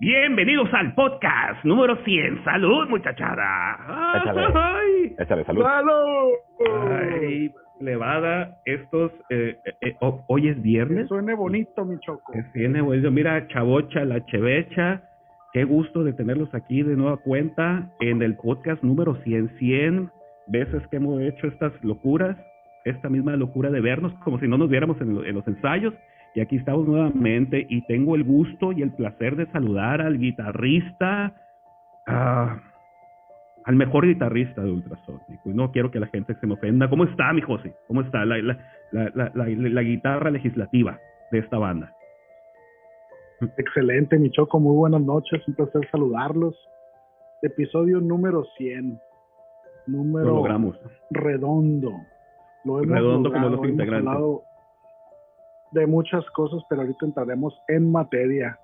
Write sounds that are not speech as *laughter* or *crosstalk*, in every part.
Bienvenidos al podcast número 100. Salud, muchachada. Échale. Ay, Échale, salud. ¡Salud! ay, plebada, estos, eh, eh, eh, ho- hoy es viernes. Suene bonito, mi choco. Que tiene, bueno, mira, Chavocha, la Chevecha, qué gusto de tenerlos aquí de nueva cuenta en el podcast número 100. 100 veces que hemos hecho estas locuras, esta misma locura de vernos como si no nos viéramos en, en los ensayos. Y aquí estamos nuevamente y tengo el gusto y el placer de saludar al guitarrista, ah, al mejor guitarrista de Ultrasónico. No quiero que la gente se me ofenda. ¿Cómo está, mi José? ¿Cómo está la, la, la, la, guitarra legislativa de esta banda? Excelente, mi choco. Muy buenas noches. Un placer saludarlos. Episodio número 100. Número Lo logramos. redondo. Lo hemos Redondo como los integrantes. hablado de muchas cosas, pero ahorita entraremos en materia.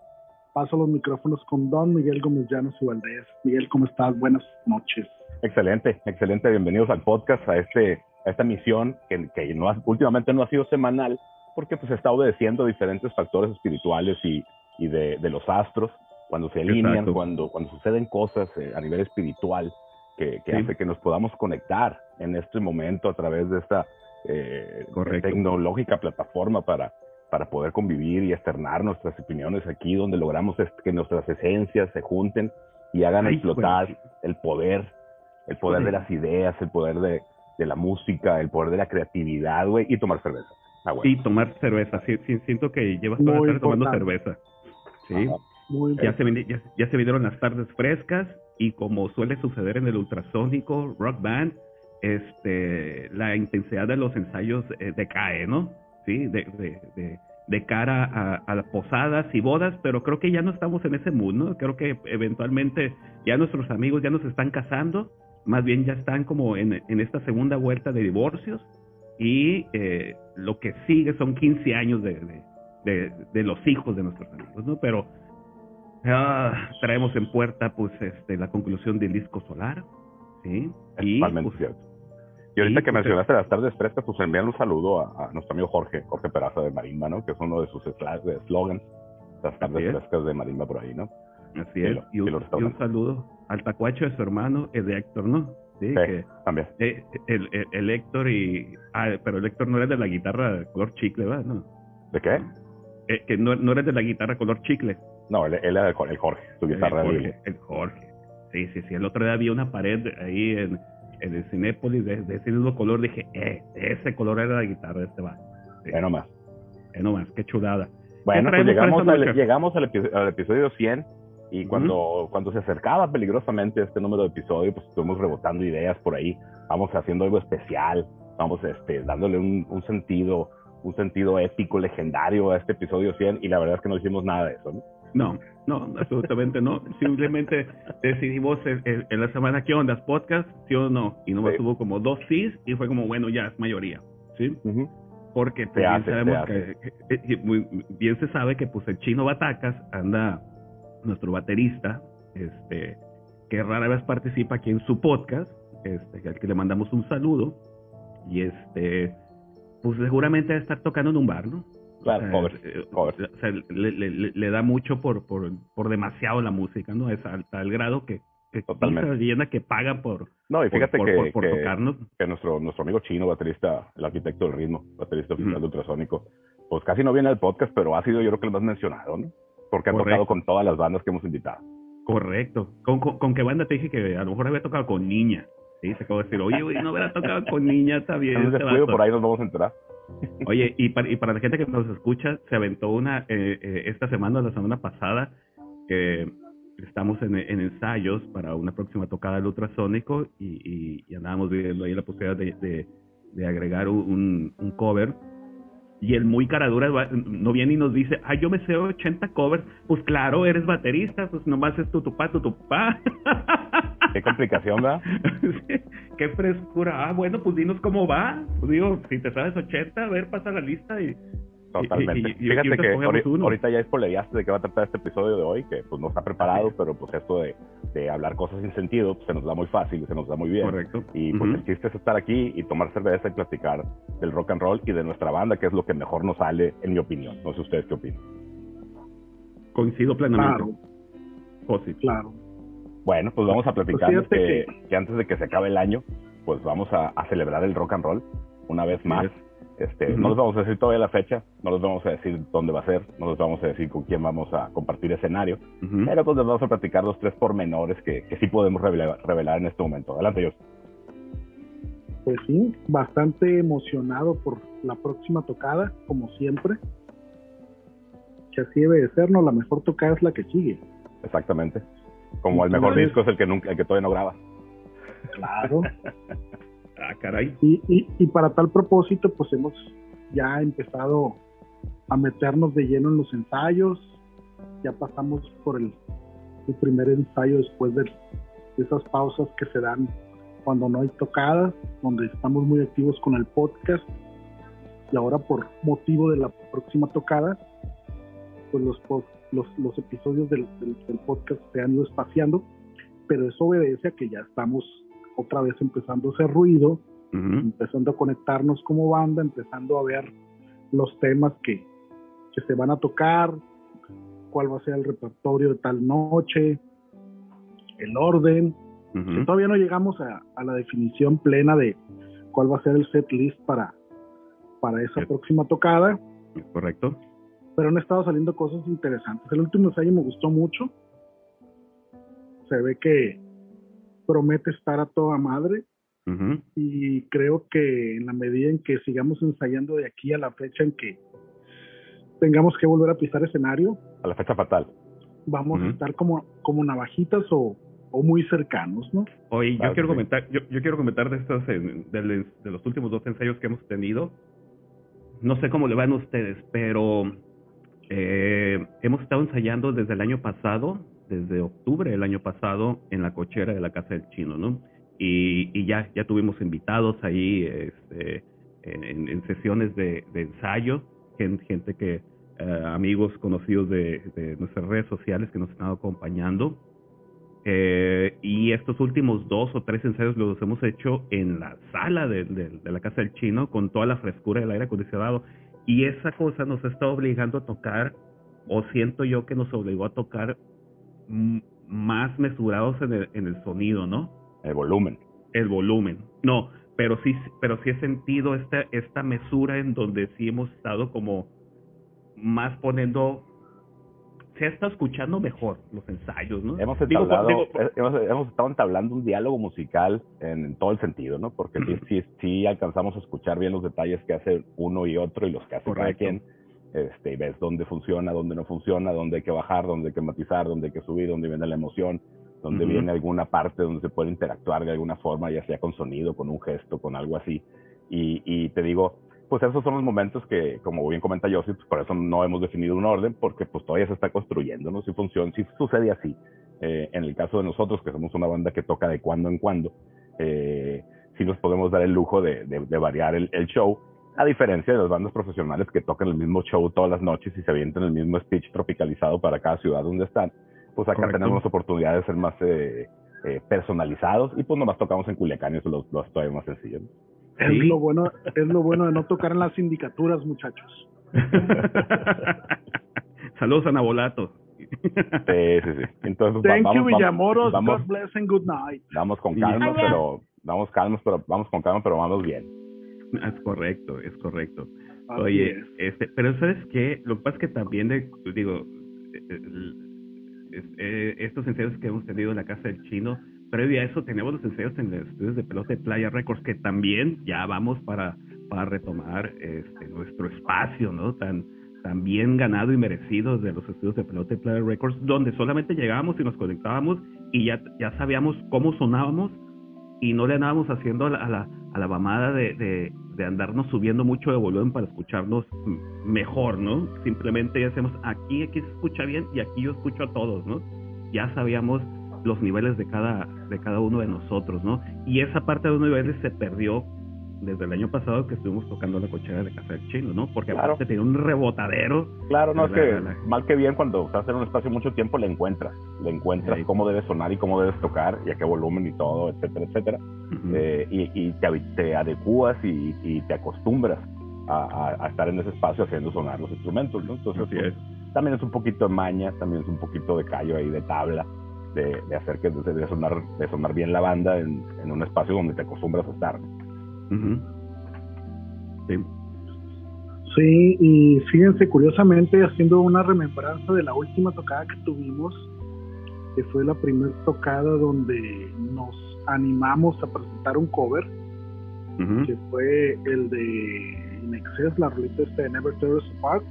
Paso los micrófonos con Don Miguel Gómez Llanos y Valdés. Miguel, ¿cómo estás? Buenas noches. Excelente, excelente. Bienvenidos al podcast, a este, a esta misión que, que no ha- últimamente no ha sido semanal, porque pues está obedeciendo diferentes factores espirituales y, y de, de los astros, cuando se alinean, Exacto. cuando, cuando suceden cosas eh, a nivel espiritual que, que Sí. hace que nos podamos conectar en este momento a través de esta eh, Correcto. tecnológica plataforma para, para poder convivir y externar nuestras opiniones aquí, donde logramos es- que nuestras esencias se junten y hagan Ay, explotar bueno, el poder, el poder de las ideas, el poder de, de la música, el poder de la creatividad, güey, y tomar cerveza. Ah. Y tomar cerveza. Sí, sí, siento que llevas toda Muy la tarde tomando cerveza. Sí. Ajá. Muy Ya bien. se, ya, ya se vinieron las tardes frescas y como suele suceder en el ultrasónico rock band, este, la intensidad de los ensayos eh, decae, ¿no? Sí, de, de, de, de cara a, posadas y bodas, pero creo que ya no estamos en ese mood, ¿no? Creo que eventualmente ya nuestros amigos ya nos están casando, más bien ya están como en, en esta segunda vuelta de divorcios y eh, lo que sigue son 15 años de, de, de, de los hijos de nuestros amigos, ¿no? Pero Ah, traemos en puerta pues este la conclusión del disco solar, ¿sí? Es Y totalmente pues, cierto. Y ahorita sí, que pues, mencionaste las tardes frescas, pues envían un saludo a, a nuestro amigo Jorge, Jorge Peraza de Marimba, ¿no? Que es uno de sus slogans, las tardes frescas de Marimba por ahí, ¿no? así y es. lo- Y y un, y saludo al tacuacho de su hermano, el de Héctor, ¿no? Sí, Sí, que también. eh, el, el, el Héctor y ah, pero el Héctor no era de la guitarra color chicle, ¿verdad? No. ¿De qué? Eh, que no, no era de la guitarra color chicle. No, él, él era el, el Jorge, su guitarra el Jorge, el Jorge. Sí, sí, sí. El otro día había una pared ahí en, el Cinépolis de, de ese mismo color. Dije, eh, ese color era la guitarra de este va. Sí. Bueno, más. Eh, nomás, qué chulada. Bueno, ¿Qué pues llegamos al, llegamos al, epi- al episodio 100 y cuando, cuando se acercaba peligrosamente este número de episodios, pues estuvimos rebotando ideas por ahí, vamos haciendo algo especial, vamos este, dándole un, un sentido un sentido épico, legendario a este episodio 100 y la verdad es que no hicimos nada de eso, ¿no? No, no, absolutamente no. Simplemente decidimos en, en- en la semana, ¿qué onda? ¿Podcast? ¿Sí o no? Y nomás Sí. hubo como dos sís y fue como, bueno, ya es mayoría. ¿Sí? Porque hace, se sabemos hace. que, que- que muy bien se sabe que pues el chino Batacas anda nuestro baterista, este, que rara vez participa aquí en su podcast, este, al que le mandamos un saludo y este, pues seguramente va a estar tocando en un bar, ¿no? Claro, covers, eh, covers. o sea, le, le- le- le da mucho por, por, por demasiado la música, ¿no? Es al tal grado que, que Totalmente. leyenda que paga por, No, y fíjate por- que, por- por que- tocarnos. que nuestro, nuestro amigo chino, baterista, el arquitecto del ritmo, baterista oficial Ujú. de Ultrasónico, pues casi no viene al podcast, pero ha sido yo creo que el más mencionado, ¿no? Porque ha Correcto. tocado con todas las bandas que hemos invitado. Correcto. ¿Con, con, con qué banda te dije que a lo mejor había tocado con niña? Sí, se acabó de decir, oye, güey, no hubiera tocado con niña, está bien. Este descuido vato". por ahí nos vamos a enterar. Oye, *laughs* y para, y para la gente que nos escucha, se aventó una eh, eh, esta semana, la semana pasada, que estamos en, en ensayos para una próxima tocada del ultrasónico y, y, y andábamos viendo ahí la posibilidad de, de, de agregar un, un cover. Y el muy caradura va- no viene y nos dice, ah, yo me sé 80 covers. Pues claro, eres baterista, pues nomás es tu tupá, tu tupá. *laughs* Qué complicación, ¿verdad? *laughs* Sí, Qué frescura. Ah, bueno, pues dinos cómo va. Pues digo, si te sabes 80, a ver, pasa la lista y... Totalmente. y- y- y Fíjate ahorita que escogemos ahori- uno. ahorita ya spoileaste de qué va a tratar este episodio de hoy, que pues no está preparado, pero pues esto de, de hablar cosas sin sentido pues, se nos da muy fácil, se nos da muy bien. Correcto. Y pues Ujú. el chiste es estar aquí y tomar cerveza y platicar del rock and roll y de nuestra banda, que es lo que mejor nos sale, en mi opinión. No sé ustedes qué opinan. Coincido plenamente. Claro. Claro. Bueno, pues vamos a pues platicar que, antes de que se acabe el año, pues vamos a, celebrar el rock and roll una vez más. Este, No les vamos a decir todavía la fecha, no les vamos a decir dónde va a ser, no les vamos a decir con quién vamos a compartir escenario, pero pues les vamos a platicar los tres pormenores que, que sí podemos revelar, revelar en este momento. Adelante, Dios. Pues sí, bastante emocionado por la próxima tocada, como siempre. Que así debe de ser, ¿no? La mejor tocada es la que sigue. Exactamente. Como el mejor disco es el que nunca, el que todavía no graba. Claro. *laughs* ah, caray. Y, y, y para tal propósito, pues hemos ya empezado a meternos de lleno en los ensayos. Ya pasamos por el, el primer ensayo después de, esas pausas que se dan cuando no hay tocadas, donde estamos muy activos con el podcast. Y ahora por motivo de la próxima tocada, pues los, los, los episodios del, del, podcast se han ido espaciando, pero eso obedece a que ya estamos otra vez empezando a hacer ruido, empezando a conectarnos como banda, empezando a ver los temas que, que se van a tocar, cuál va a ser el repertorio de tal noche, el orden. Todavía no llegamos a, a, la definición plena de cuál va a ser el set list para, para esa próxima tocada. Correcto pero han estado saliendo cosas interesantes. El último ensayo me gustó mucho. Se ve que promete estar a toda madre. Y creo que en la medida en que sigamos ensayando de aquí a la fecha en que tengamos que volver a pisar escenario. A la fecha fatal. Vamos a estar como, como navajitas o, o muy cercanos, ¿no? Oye, yo quiero comentar, yo, yo, quiero comentar de estos, de, de los últimos dos ensayos que hemos tenido. No sé cómo le van a ustedes, pero eh, hemos estado ensayando desde el año pasado, desde octubre del año pasado, en la cochera de la Casa del Chino, ¿no? Y, y ya, ya tuvimos invitados ahí este, en, sesiones de, ensayo, gente, que, eh, amigos conocidos de, nuestras redes sociales que nos están acompañando. Eh, y estos últimos dos o tres ensayos los hemos hecho en la sala de, de, la Casa del Chino con toda la frescura del aire acondicionado y esa cosa nos está obligando a tocar, o siento yo que nos obligó a tocar más mesurados en el, en el sonido, ¿no? El volumen. El volumen. No, pero sí, pero sí he sentido esta, esta mesura en donde sí hemos estado como más poniendo se estado escuchando mejor los ensayos, ¿no? Hemos, entablado, eh, hemos, estado entablando un diálogo musical en, todo el sentido, ¿no? Porque sí, sí, alcanzamos a escuchar bien los detalles que hace uno y otro y los que hace cada quien. Este, y ves dónde funciona, dónde no funciona, dónde hay que bajar, dónde hay que matizar, dónde hay que subir, dónde viene la emoción, dónde viene alguna parte donde se puede interactuar de alguna forma, ya sea con sonido, con un gesto, con algo así. Y, y te digo, pues esos son los momentos que, como bien comenta Yossi, pues por eso no hemos definido un orden, porque pues todavía se está construyendo, ¿no? Si funciona, si sucede así. Eh, en el caso de nosotros, que somos una banda que toca de cuando en cuando, eh, sí nos podemos dar el lujo de, de, variar el, el, show, a diferencia de las bandas profesionales que tocan el mismo show todas las noches y se avientan el mismo speech tropicalizado para cada ciudad donde están. Pues acá tenemos oportunidad de ser más eh, eh, personalizados y pues nomás tocamos en Culiacán y eso lo, lo hace todavía más sencillo. Es lo bueno, es lo bueno de no tocar en las sindicaturas, muchachos. *laughs* Saludos a Nabolato. Sí, sí, sí. Entonces, Thank vamos, you, Villamoros. Vamos, God bless and good night. Vamos con calma, pero vamos calmos, pero vamos con calma, pero vamos bien. Es correcto, es correcto. Oye, este, pero sabes qué, lo que pasa es que también digo, eh, estos ensayos que hemos tenido en la casa del chino previo a eso tenemos los ensayos en los estudios de pelota de Playa Records, que también ya vamos para, para retomar este, nuestro espacio, ¿no? Tan, tan bien ganado y merecido de los estudios de pelota de Playa Records, donde solamente llegábamos y nos conectábamos y ya, ya sabíamos cómo sonábamos y no le andábamos haciendo a la, a la, a la mamada de, de, de, andarnos subiendo mucho de volumen para escucharnos mejor, ¿no? Simplemente ya hacemos aquí, aquí se escucha bien y aquí yo escucho a todos, ¿no? Ya sabíamos los niveles de cada, de cada uno de nosotros, ¿no? Y esa parte de los niveles se perdió desde el año pasado que estuvimos tocando la cochera de Café del Chino, ¿no? Porque claro. aparte tenía un rebotadero. Claro, no, es que mal que bien cuando estás en un espacio mucho tiempo le encuentras, le encuentras cómo debe sonar y cómo debes tocar y a qué volumen y todo, etcétera, etcétera. Eh, y, te, te adecuas y, te acostumbras a, estar en ese espacio haciendo sonar los instrumentos, ¿no? Entonces, pues, también es un poquito de maña, también es un poquito de callo ahí de tabla, de, de hacer que de, sonar, de sonar bien la banda en, en un espacio donde te acostumbras a estar. Sí. Sí, y fíjense, curiosamente, haciendo una remembranza de la última tocada que tuvimos, que fue la primera tocada donde nos animamos a presentar un cover, que fue el de In Excess, la rolita este de Never Tear Us Apart,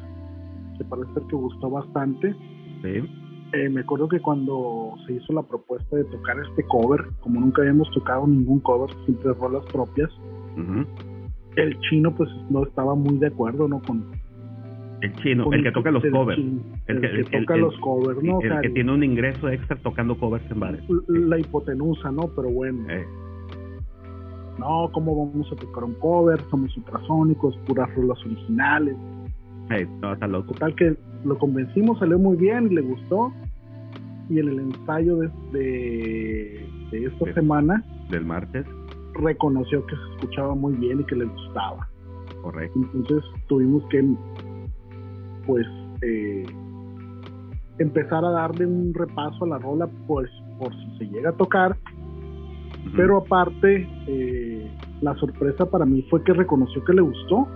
que parece ser que gustó bastante. Sí. Eh, me acuerdo que cuando se hizo la propuesta de tocar este cover, como nunca habíamos tocado ningún cover, siempre rolas propias, el chino pues no estaba muy de acuerdo, ¿no? Con el chino, el que toca los covers. el, que, toca los covers, ¿no? El, que tiene un ingreso extra tocando covers en bares. La hipotenusa, ¿no? Pero bueno. Eh. No, ¿cómo vamos a tocar un cover? Somos ultrasónicos, puras rolas originales. No, está loco. Total que lo convencimos, salió muy bien y le gustó. Y en el ensayo de, de, esta semana. Del martes reconoció que se escuchaba muy bien y que le gustaba. Correcto. Entonces tuvimos que, pues, eh, empezar a darle un repaso a la rola, pues, por si se llega a tocar. Pero aparte, eh, la sorpresa para mí fue que reconoció que le gustó.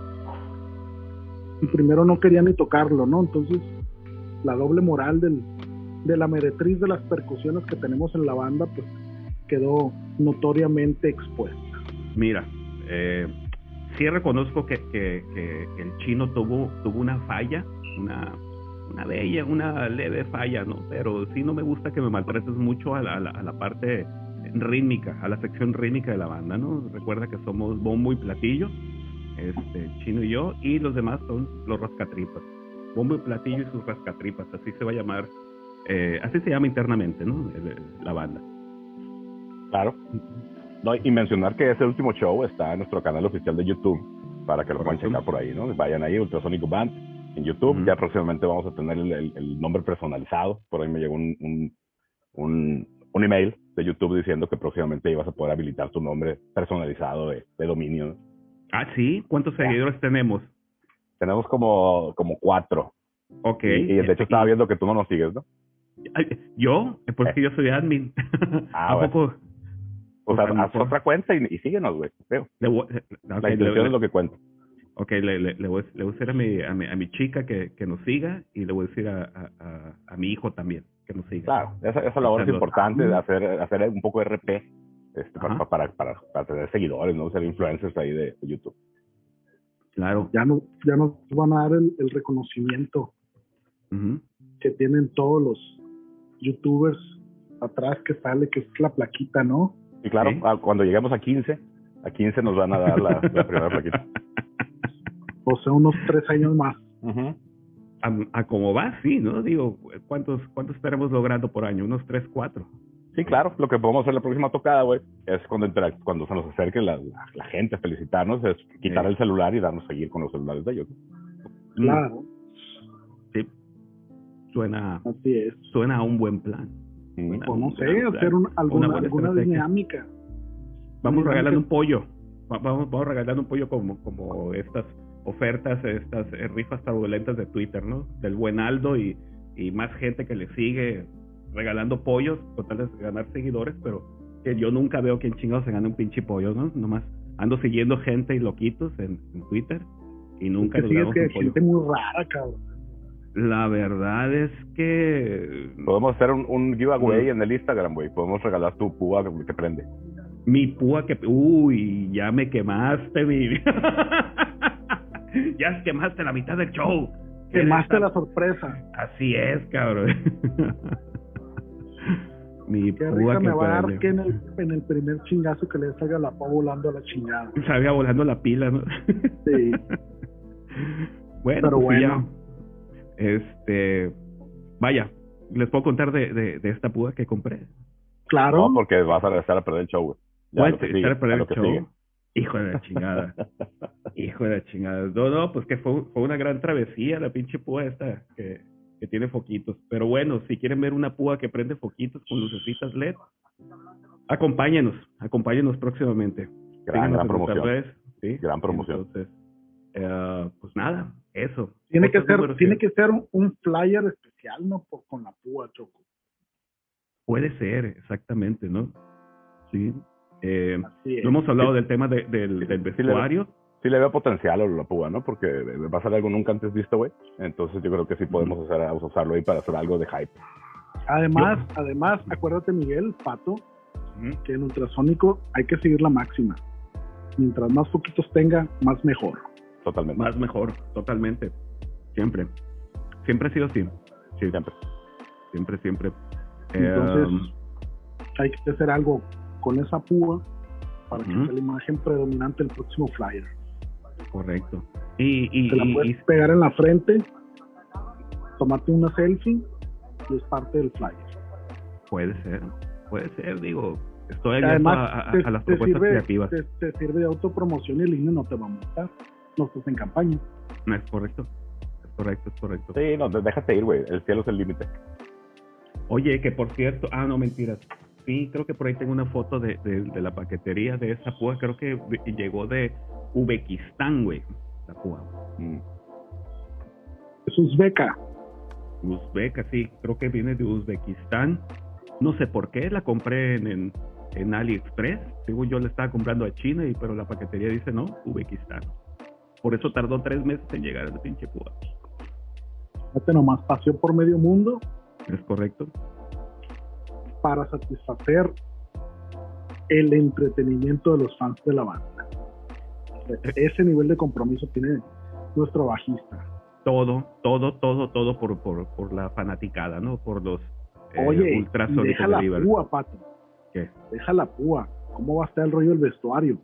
Y primero no quería ni tocarlo, ¿no? Entonces, la doble moral del, de la meretriz de las percusiones que tenemos en la banda, pues quedó notoriamente expuesta. Mira, eh, sí reconozco que, que, el chino tuvo, tuvo una falla, una, una bella, una leve falla, ¿no? Pero sí no me gusta que me maltrates mucho a la, a la, parte rítmica, a la sección rítmica de la banda, ¿no? Recuerda que somos bombo y platillo, este, chino y yo, y los demás son los rascatripas. Bombo y platillo y sus rascatripas, así se va a llamar, eh, así se llama internamente, ¿no? la banda. Claro. No, y mencionar que ese último show está en nuestro canal oficial de YouTube para que lo puedan checar por ahí, ¿no? Vayan ahí, Ultrasonic Band en YouTube. Ya próximamente vamos a tener el, nombre personalizado. Por ahí me llegó un, un, un, un, email de YouTube diciendo que próximamente ibas a poder habilitar tu nombre personalizado de, de dominio. Ah, sí. ¿Cuántos seguidores tenemos? Tenemos como, como cuatro. Ok. Y, de hecho estaba viendo que tú no nos sigues, ¿no? ¿Yo? Porque eh. yo soy admin. *laughs* Ah, *laughs* ¿A poco? O sea, haz otra cuenta y, síguenos, güey. Creo. la intención es lo que cuenta. Ok, le, le, le, voy, le, voy, a decir a mi, a mi, a mi chica que, que, nos siga y le voy a decir a, a, a, mi hijo también que nos siga. Claro, esa, esa labor es importante de hacer, hacer un poco de RP este, para, para, para, para, tener seguidores, ¿no? Ser influencers ahí de, YouTube. Claro. Ya, no, ya nos van a dar el, el reconocimiento que tienen todos los youtubers atrás que sale, que es la plaquita, ¿no? Y claro, ah, cuando lleguemos a 15, a 15 nos van a dar la, primera plaquita. *laughs* O sea, unos tres años más. a, a, como va, sí, ¿no? Digo, ¿cuántos, ¿cuántos estaremos logrando por año? Unos tres, cuatro. Sí, claro. Lo que podemos hacer la próxima tocada, güey, es cuando, cuando se nos acerque la, la, gente a felicitarnos, es quitar el celular y darnos a seguir con los celulares de ellos. Claro. Sí. Suena, Así es. suena a un buen plan. No sé, hacer alguna, alguna dinámica. Vamos regalando un pollo. Vamos, vamos regalando un pollo como, como estas ofertas, estas eh, rifas fraudulentas de Twitter, ¿no? Del buen Aldo y, y más gente que le sigue regalando pollos, tal de ganar seguidores, pero que yo nunca veo que en chingados se gane un pinche pollo, ¿no? Nomás ando siguiendo gente y loquitos en, Twitter y nunca es que, que gente muy rara, cabrón. La verdad es que... Podemos hacer un, un giveaway en el Instagram, güey. Podemos regalar tu púa que, prende. Mi púa que... Uy, ya me quemaste, mi... *laughs* ya quemaste la mitad del show. Quemaste la sorpresa. Así es, cabrón. *laughs* mi púa que me va a dar que en el, en el primer chingazo que le salga la púa volando a la chingada. Salga volando la pila, ¿no? sí. *laughs* bueno, Pero pues bueno. Este, vaya, les puedo contar de, de, esta púa que compré. Claro. No, porque vas a regresar a perder el show, güey. a perder el show. Hijo de la chingada. *laughs* Hijo de la chingada. No, no, pues que fue, fue una gran travesía la pinche púa esta que, que tiene foquitos. Pero bueno, si quieren ver una púa que prende foquitos con lucecitas LED, acompáñenos, acompáñenos próximamente. Gran, gran promoción. ¿sí? Gran promoción. Entonces, eh, pues nada, eso. Tiene que ser, tiene que ser un, un flyer especial, ¿no? Por, con la púa, Choco. Puede ser, exactamente, ¿no? Sí. Eh, no hemos hablado del tema de- del, del Sí, le- vestuario. Sí le veo potencial a la púa, ¿no? Porque va a ser algo nunca antes visto, güey. Entonces yo creo que sí podemos hacer, usarlo ahí para hacer algo de hype. Además, además, acuérdate, Miguel, Pato, que en ultrasónico hay que seguir la máxima. Mientras más poquitos tenga, más mejor. Totalmente. Más mejor, totalmente. Siempre. Siempre ha sido así. Sí, Siempre. siempre, siempre. Entonces, Eh, hay que hacer algo con esa púa para que sea la imagen predominante del próximo flyer. correcto. Y, y, Te la puedes y- pegar en la frente, tomarte una selfie y es parte del flyer. puede ser, puede ser, digo, estoy abierto Además, a, a- te, a las te propuestas sirve, creativas. te, te sirve de autopromoción y el INE no te va a multar. No estás en campaña. No, es correcto, es correcto, es correcto. Sí, no, déjate ir, güey. El cielo es el límite. Oye, que por cierto, ah, no, mentiras. Sí, creo que por ahí tengo una foto de, de, de la paquetería de esa púa. Creo que llegó de Uzbekistán, güey. La púa. Mm. Es uzbeca. Uzbeka, sí, creo que viene de Uzbekistán. No sé por qué, la compré en, en, en AliExpress. Según yo le estaba comprando a China, y pero la paquetería dice no, Uzbekistán. Por eso tardó tres meses en llegar a pinche púa. Fíjate nomás, paseó por medio mundo ¿Es correcto? para satisfacer el entretenimiento de los fans de la banda. Ese nivel de compromiso tiene nuestro bajista. Todo, todo, todo, todo por, por, por la fanaticada, ¿no? Por los eh, Oye, deja de la Liverpool. púa, Pato. ¿Qué? Deja la púa. ¿Cómo va a estar el rollo del vestuario?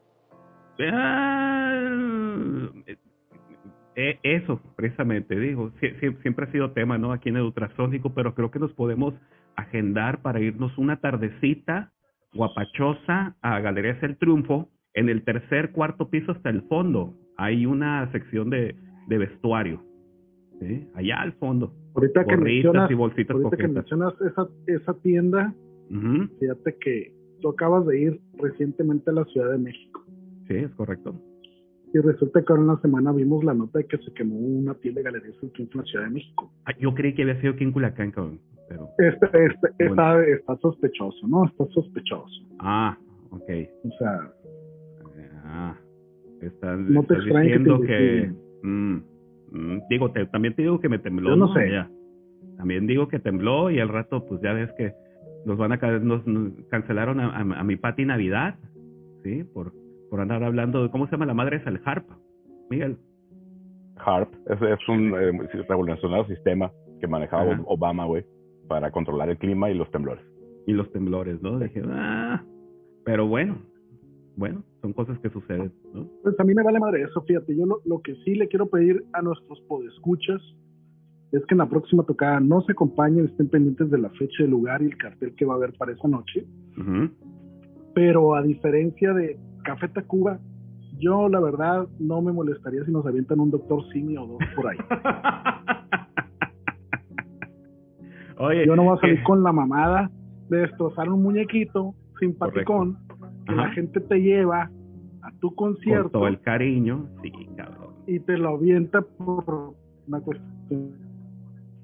Ah, eh, eso, precisamente, digo, sie- sie- siempre ha sido tema, ¿no? Aquí en el ultrasónico, pero creo que nos podemos agendar para irnos una tardecita guapachosa a Galerías El Triunfo, en el tercer, cuarto piso hasta el fondo. Hay una sección de, de vestuario, ¿sí? Allá al fondo. Ahorita que mencionas, y bolsitas ahorita que coquetas. mencionas esa, esa tienda, fíjate que tú acabas de ir recientemente a la Ciudad de México. Sí, es correcto. Y resulta que ahora en la semana vimos la nota de que se quemó una tienda de galerías en la Ciudad de México. Ah, yo creí que había sido aquí en Culiacán, cabrón, pero... Este, este, Bueno. está, está sospechoso, ¿no? Está sospechoso. Ah, ok. O sea, Ah, estás, No te estás que diciendo que... investiguen. mm, mm, digo, te, también te digo que me tembló. Yo no sé. Ya. También digo que tembló y al rato, pues ya ves que nos van a nos, nos cancelaron a, a, a mi Pati Navidad, ¿sí? Por, por andar hablando de cómo se llama la madre es el harp, Miguel. HARP es, es un eh, revolucionario sistema que manejaba Ajá. Obama, güey, para controlar el clima y los temblores. Y los temblores, ¿no? Dije, ah, pero bueno, bueno, son cosas que suceden, ¿no? pues a mí me vale madre eso, fíjate. Yo lo, lo que sí le quiero pedir a nuestros podescuchas es que en la próxima tocada no se acompañen, estén pendientes de la fecha, el lugar y el cartel que va a haber para esa noche. Pero a diferencia de Café Tacuba, yo la verdad no me molestaría si nos avientan un Doctor Simi o dos por ahí. *laughs* Oye, Yo no voy a salir eh, con la mamada de destrozar un muñequito simpaticón que la gente te lleva a tu con concierto todo el cariño, sí, cabrón. y te lo avienta por una cuestión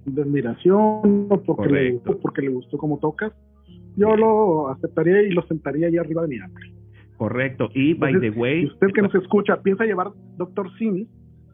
de admiración o porque le gustó, porque le gustó cómo tocas. Yo lo aceptaría y lo sentaría ahí arriba de mi árbol. Correcto. Y by Entonces, the way, Si usted que nos escucha piensa llevar Doctor Simi,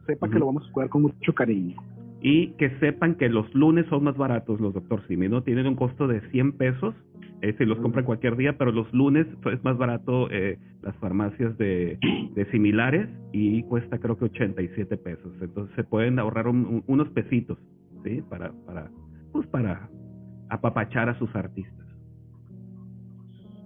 sepa que Ujú. lo vamos a cuidar con mucho cariño. y que sepan que los lunes son más baratos los Doctor Simi, ¿no? Tienen un costo de 100 pesos, eh, si los compran cualquier día, pero los lunes es más barato eh, las farmacias de, de similares y cuesta creo que 87 pesos. Entonces se pueden ahorrar un- un- unos pesitos, ¿sí? Para, para, pues para apapachar a sus artistas.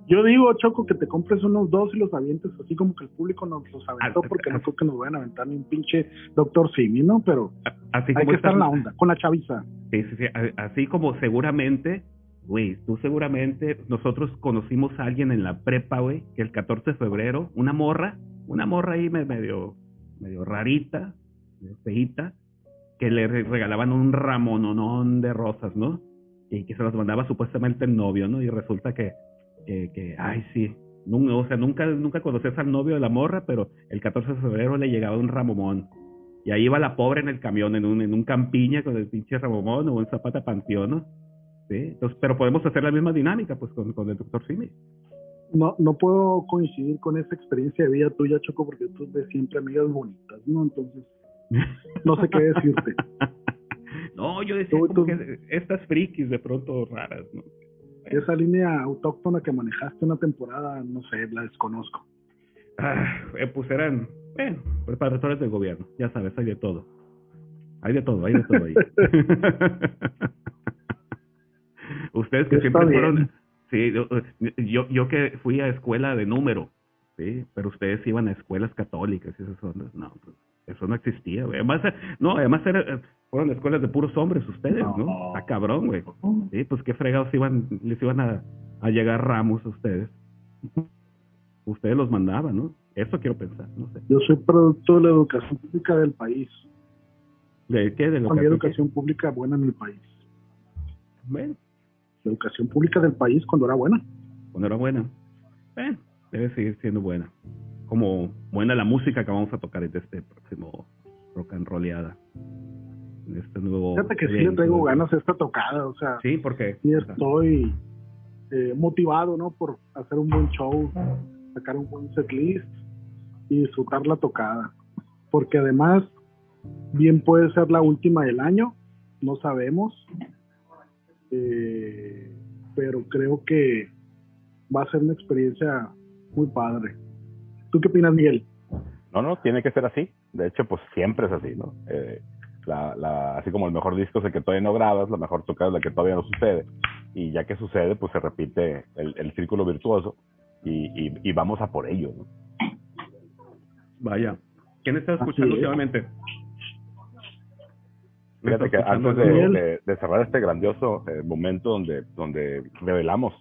Yo digo, Choco, que te compres unos dos y los avientes así como que el público nos los aventó Ah, porque no creo que nos vayan a aventar ni un pinche Doctor Simi, ¿no? Pero Así hay como que estar en la onda, con la chaviza. Sí, sí, sí. Así como seguramente, güey, tú seguramente, nosotros conocimos a alguien en la prepa, güey, que el 14 de febrero, una morra, una morra ahí me- medio, medio rarita, medio feíta, que le re- regalaban un ramononón de rosas, ¿no? Y que se las mandaba supuestamente el novio, ¿no? Y resulta que, que, que ay, sí. nun- o sea, nunca, nunca conocías al novio de la morra, pero el 14 de febrero le llegaba un ramomón. Y ahí iba la pobre en el camión, en un, en un campiña con el pinche Ramón o un Zapata Panteón, ¿no? Sí, entonces, pero podemos hacer la misma dinámica, pues, con, con el doctor Simi. No, no puedo coincidir con esa experiencia de vida tuya, Choco, porque tú ves siempre amigas bonitas, ¿no? Entonces, *laughs* no sé qué decirte. no, yo decía como que estas frikis de pronto raras, ¿no? Esa línea autóctona que manejaste una temporada, no sé, la desconozco. Ah, eh, pues eran, bueno, preparadores del gobierno, ya sabes, hay de todo. Hay de todo, hay de todo ahí. *laughs* Ustedes que siempre fueron, sí, yo, yo que fui a escuela de número, sí, pero ustedes iban a escuelas católicas y esas ondas, no, pues eso no existía, güey. Además, no, además era, fueron escuelas de puros hombres ustedes, ¿no? Está cabrón, güey. Sí, pues qué fregados iban, les iban a, a llegar ramos a ustedes. Ustedes los mandaban, ¿no? Eso quiero pensar, no sé. Yo soy producto de la educación pública del país. ¿De qué? De la educación pública buena en el país. Bueno. La educación pública del país cuando era buena. Cuando era buena. Bueno, debe seguir siendo buena. Como buena la música que vamos a tocar en este próximo rock and rollada. En este nuevo. Fíjate que sí le traigo ganas a esta tocada, o sea. Sí, porque. Sí, estoy eh, motivado, ¿no? Por hacer un buen show, sacar un buen setlist y disfrutar la tocada. Porque además, bien puede ser la última del año, no sabemos. Eh, pero creo que va a ser una experiencia muy padre. ¿Tú qué opinas, Miguel? No, no, tiene que ser así. De hecho, pues siempre es así, ¿no? Eh, la, la, así como el mejor disco es el que todavía no grabas, la mejor tocada es la que todavía no sucede. Y ya que sucede, pues se repite el, el círculo virtuoso y, y, y, vamos a por ello. ¿no? Vaya. ¿Quién está escuchando últimamente? Fíjate que antes de, de, cerrar este grandioso eh, momento donde, donde revelamos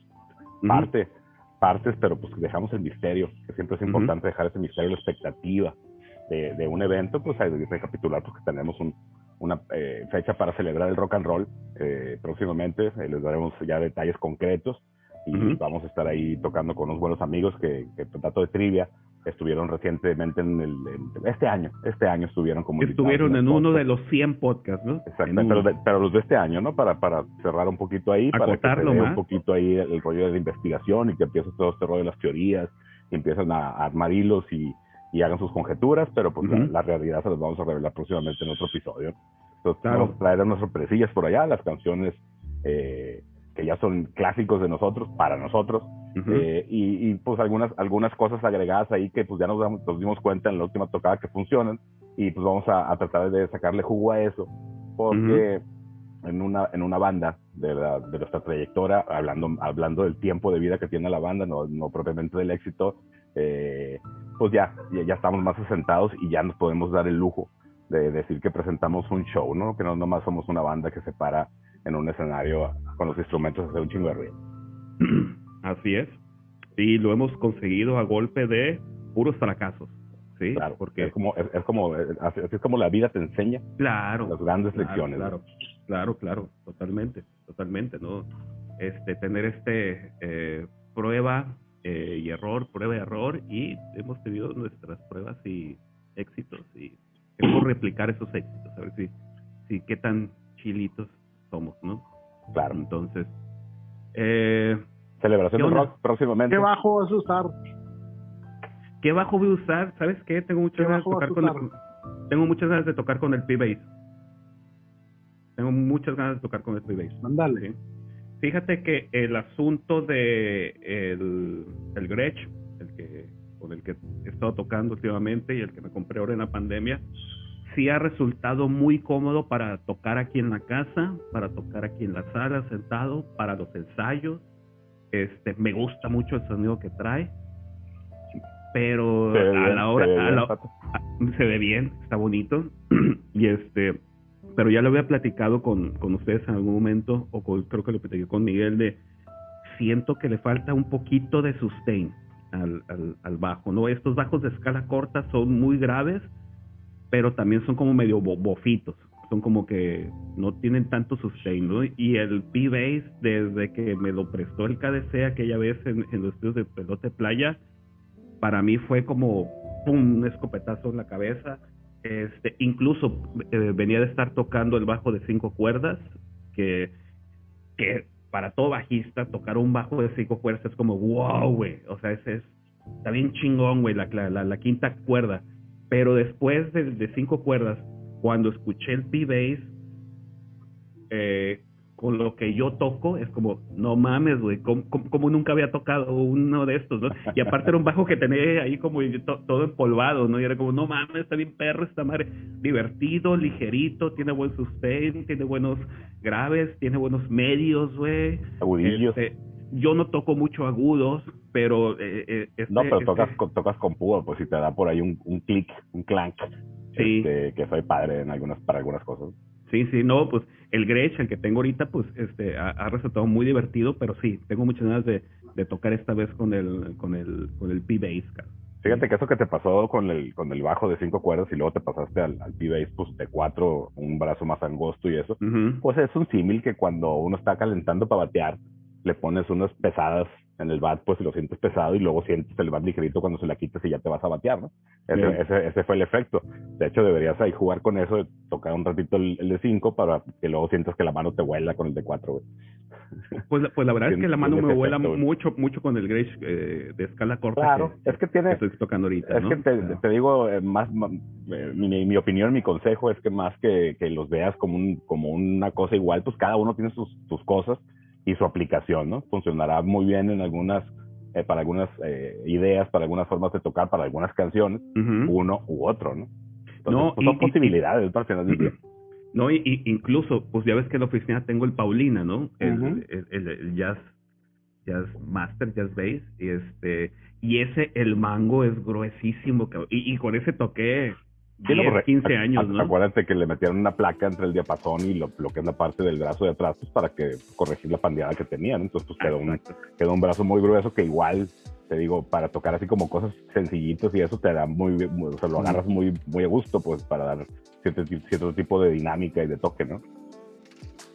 parte, partes, pero pues dejamos el misterio, que siempre es importante dejar ese misterio, la expectativa de, de un evento, pues hay que recapitular porque tenemos un, una eh, fecha para celebrar el rock and roll eh, próximamente, les daremos ya detalles concretos y vamos a estar ahí tocando con unos buenos amigos que, que dato de trivia estuvieron recientemente en el este año este año estuvieron como estuvieron en, uno de los 100 podcasts no exacto pero, pero, los de este año no para para cerrar un poquito ahí para que se un poquito ahí el, rollo de la investigación y que empiece todo este rollo de las teorías y empiezan a, armar hilos y, y, hagan sus conjeturas pero pues la, realidad se las vamos a revelar próximamente en otro episodio. Entonces vamos a traer unas sorpresillas por allá las canciones eh, que ya son clásicos de nosotros, para nosotros, eh, y, y, pues algunas, algunas cosas agregadas ahí que pues ya nos, nos, dimos cuenta en la última tocada que funcionan, y pues vamos a, tratar de sacarle jugo a eso, porque en, una, en una banda de, la, de nuestra trayectoria, hablando, hablando del tiempo de vida que tiene la banda, no, no propiamente del éxito, eh, pues ya, ya estamos más asentados y ya nos podemos dar el lujo de decir que presentamos un show, ¿no? Que no nomás somos una banda que se para en un escenario con los instrumentos de un chingo de ruido. *clears throat* Así es. Y lo hemos conseguido a golpe de puros fracasos. Sí, claro, porque es como es, como así es como la vida te enseña. Claro. Las grandes lecciones. Claro, claro, claro, totalmente, totalmente, ¿no? Este tener este eh, prueba eh, y error, prueba y error y hemos tenido nuestras pruebas y éxitos y queremos replicar esos éxitos, a ver si, si qué tan chilitos somos, ¿no? Claro. Entonces, eh, celebración de rock próximamente. ¿Qué bajo vas a usar? ¿Qué bajo voy a usar? ¿Sabes qué? Tengo muchas ganas de tocar con el, tengo muchas ganas de tocar con el P-Bass. Tengo muchas ganas de tocar con el P-Bass. Mándale. Fíjate que el asunto de el, el Gretsch, el que con el que he estado tocando últimamente y el que me compré ahora en la pandemia, sí ha resultado muy cómodo para tocar aquí en la casa, para tocar aquí en la sala sentado, para los ensayos. Este, me gusta mucho el sonido que trae, pero a la hora se ve, bien, está bonito *clears throat* y este, pero ya lo había platicado con, con ustedes en algún momento o creo que lo platiqué con Miguel de siento que le falta un poquito de sustain al, al, al bajo, ¿no? Estos bajos de escala corta son muy graves pero también son como medio bofitos, son como que no tienen tanto sustain, ¿no? Y el P-Bass, desde que me lo prestó el KDC aquella vez en, los estudios de pelote playa, para mí fue como, ¡pum!, un escopetazo en la cabeza Este, incluso eh, venía de estar tocando el bajo de cinco cuerdas, que, que para todo bajista tocar un bajo de cinco cuerdas es como wow, güey. O sea, ese es, está bien chingón, güey, la, la, la, quinta cuerda. Pero después de, de cinco cuerdas, cuando escuché el P-Bass, eh, con lo que yo toco, es como, no mames, güey, como, nunca había tocado uno de estos, ¿no? Y aparte era un bajo que tenía ahí como todo empolvado, ¿no? Y era como, no mames, está bien perro, está madre, divertido, ligerito, tiene buen sustain, tiene buenos graves, tiene buenos medios, güey. Agudillos. Este, yo no toco mucho agudos, pero... Eh, eh este, no, pero tocas, con, tocas con púa, pues si te da por ahí un, un clic, un clank, sí. Este, que soy padre en algunas, para algunas cosas. Sí, sí, no, pues el Gretsch, el que tengo ahorita, pues este ha, resultado muy divertido, pero sí, tengo muchas ganas de, de tocar esta vez con el con el con el P-Bass. Fíjate que eso que te pasó con el con el bajo de cinco cuerdas y luego te pasaste al, al P-Bass pues de cuatro, un brazo más angosto y eso, pues es un símil que cuando uno está calentando para batear, le pones unas pesadas en el bat, pues si lo sientes pesado y luego sientes el bat ligerito cuando se la quitas y ya te vas a batear, ¿no? Ese, ese, ese, fue el efecto. De hecho, deberías ahí jugar con eso, de tocar un ratito el, de 5 para que luego sientas que la mano te vuela con el de 4, güey. Pues, pues la verdad es que la mano me vuela mucho mucho con el Grace eh, de escala corta. Claro, es que tiene. estoy tocando ahorita. Es que te, digo, eh, más, eh, mi, mi, opinión, mi consejo es que más que, que los veas como, un, como una cosa igual, pues cada uno tiene sus, sus cosas y su aplicación, ¿no? Funcionará muy bien en algunas, eh, para algunas eh, ideas, para algunas formas de tocar, para algunas canciones, uno u otro, ¿no? no, pues, son posibilidades para final del día. No, y, incluso, pues ya ves que en la oficina tengo el Paulina, ¿no? El, el, jazz, jazz master, jazz bass, y este, y ese, el mango es gruesísimo, y, y con ese toqué 10, 15 años, ¿no? Acuérdate que le metieron una placa entre el diapasón y lo, que es la parte del brazo de atrás, pues para que corregir la pandeada que tenían. Entonces, pues quedó un, quedó un brazo muy grueso que igual, te digo, para tocar así como cosas sencillitos y eso te da muy, o sea, lo agarras muy, muy a gusto, pues para dar cierto, cierto tipo de dinámica y de toque, ¿no?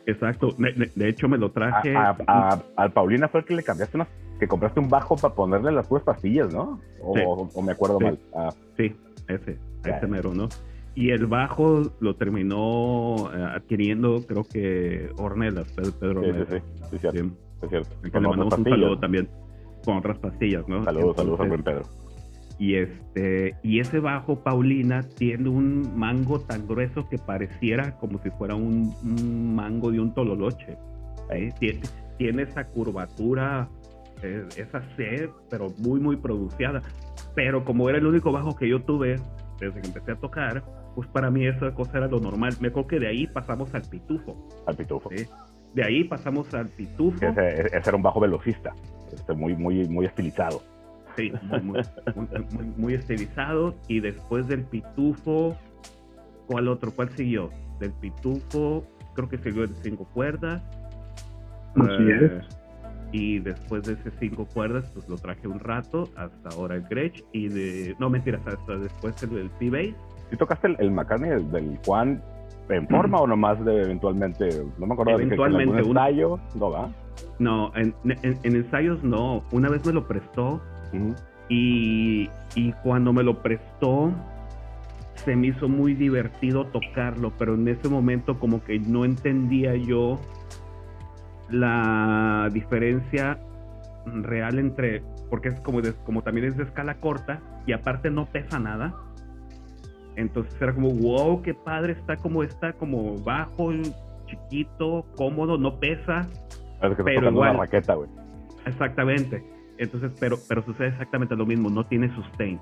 Exacto. De, hecho, me lo traje. al Paulina fue el que le cambiaste unas. que compraste un bajo para ponerle las puras pastillas, ¿no? O, me acuerdo mal. Ah. Sí, ese ese mero, ¿no? Y el bajo lo terminó eh, adquiriendo, creo que Ornelas, Pedro Sí, sí, sí, cierto. Es cierto. le mandamos un saludo también con otras pastillas, ¿no? Saludos, saludos a buen Pedro. Y este, y ese bajo, Paulina, tiene un mango tan grueso que pareciera como si fuera un, mango de un tololoche. Tiene, tiene, esa curvatura, eh, esa sed, pero muy, muy pronunciada. Pero como era el único bajo que yo tuve, desde que empecé a tocar, pues para mí esa cosa era lo normal. Me acuerdo que de ahí pasamos al pitufo. Al pitufo. De ahí pasamos al pitufo. Ese, era un bajo velocista, este, muy, muy, muy estilizado. Sí, muy, muy, estilizado. Y después del pitufo, ¿cuál otro? ¿Cuál siguió? Del pitufo, creo que siguió el cinco cuerdas. Así eh, y después de esas cinco cuerdas pues lo traje un rato hasta ahora el Gretsch y de no mentiras hasta después el, el P-Bass. ¿Sí tocaste el, el McCartney del, Juan en forma o nomás de eventualmente no me acuerdo eventualmente de que, en ensayo no va no en, en, ensayos no una vez me lo prestó y, y cuando me lo prestó se me hizo muy divertido tocarlo pero en ese momento como que no entendía yo la diferencia real entre, porque es como, como también es de escala corta y aparte no pesa nada. Entonces era como, wow, qué padre, está como está, como bajo, chiquito, cómodo, no pesa. pero igual, una raqueta, güey. Exactamente. Entonces, pero, pero sucede exactamente lo mismo, no tiene sustain.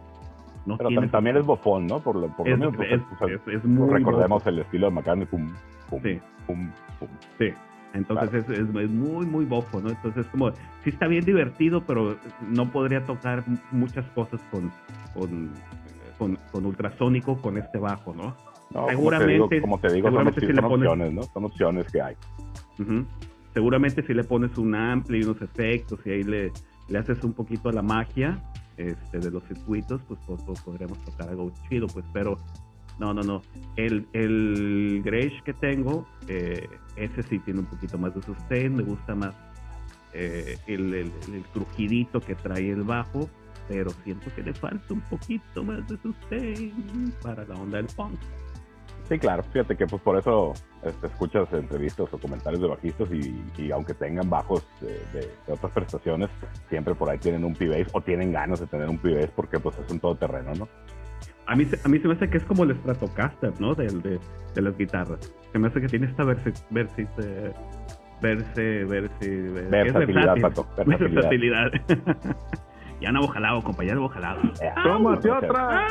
No pero también, es bofón, ¿no? Por lo, por es, lo menos, pues, es, muy recordemos el estilo de McCartney, pum, pum, sí. pum, pum. Sí. Entonces es, es, muy, muy bofo, ¿no? Entonces como, sí está bien divertido, pero no podría tocar muchas cosas con, con, con, ultrasónico con este bajo, ¿no? seguramente, como te digo, son, si opciones, ¿no? Son opciones que hay. Seguramente si le pones un ampli y unos efectos y ahí le, le haces un poquito a la magia este, de los circuitos, pues, pues, pues podríamos tocar algo chido, pues, pero no, no, no. El, el que tengo, eh, ese sí tiene un poquito más de sustain, me gusta más eh, el, el, crujidito que trae el bajo pero siento que le falta un poquito más de sustain para la onda del punk. Sí, claro, fíjate que pues por eso este, escuchas entrevistas o comentarios de bajistas y, aunque tengan bajos de, otras prestaciones, siempre por ahí tienen un p o tienen ganas de tener un p porque pues es un todoterreno, ¿no? A mí, a mí se me hace que es como el Stratocaster, ¿no? De, de, de las guitarras. Se me hace que tiene esta versi, versi, verse, verse, versatilidad, Pato, versatilidad. *laughs* ya no bojalado, compañero bojalado. ¡Tómate otra!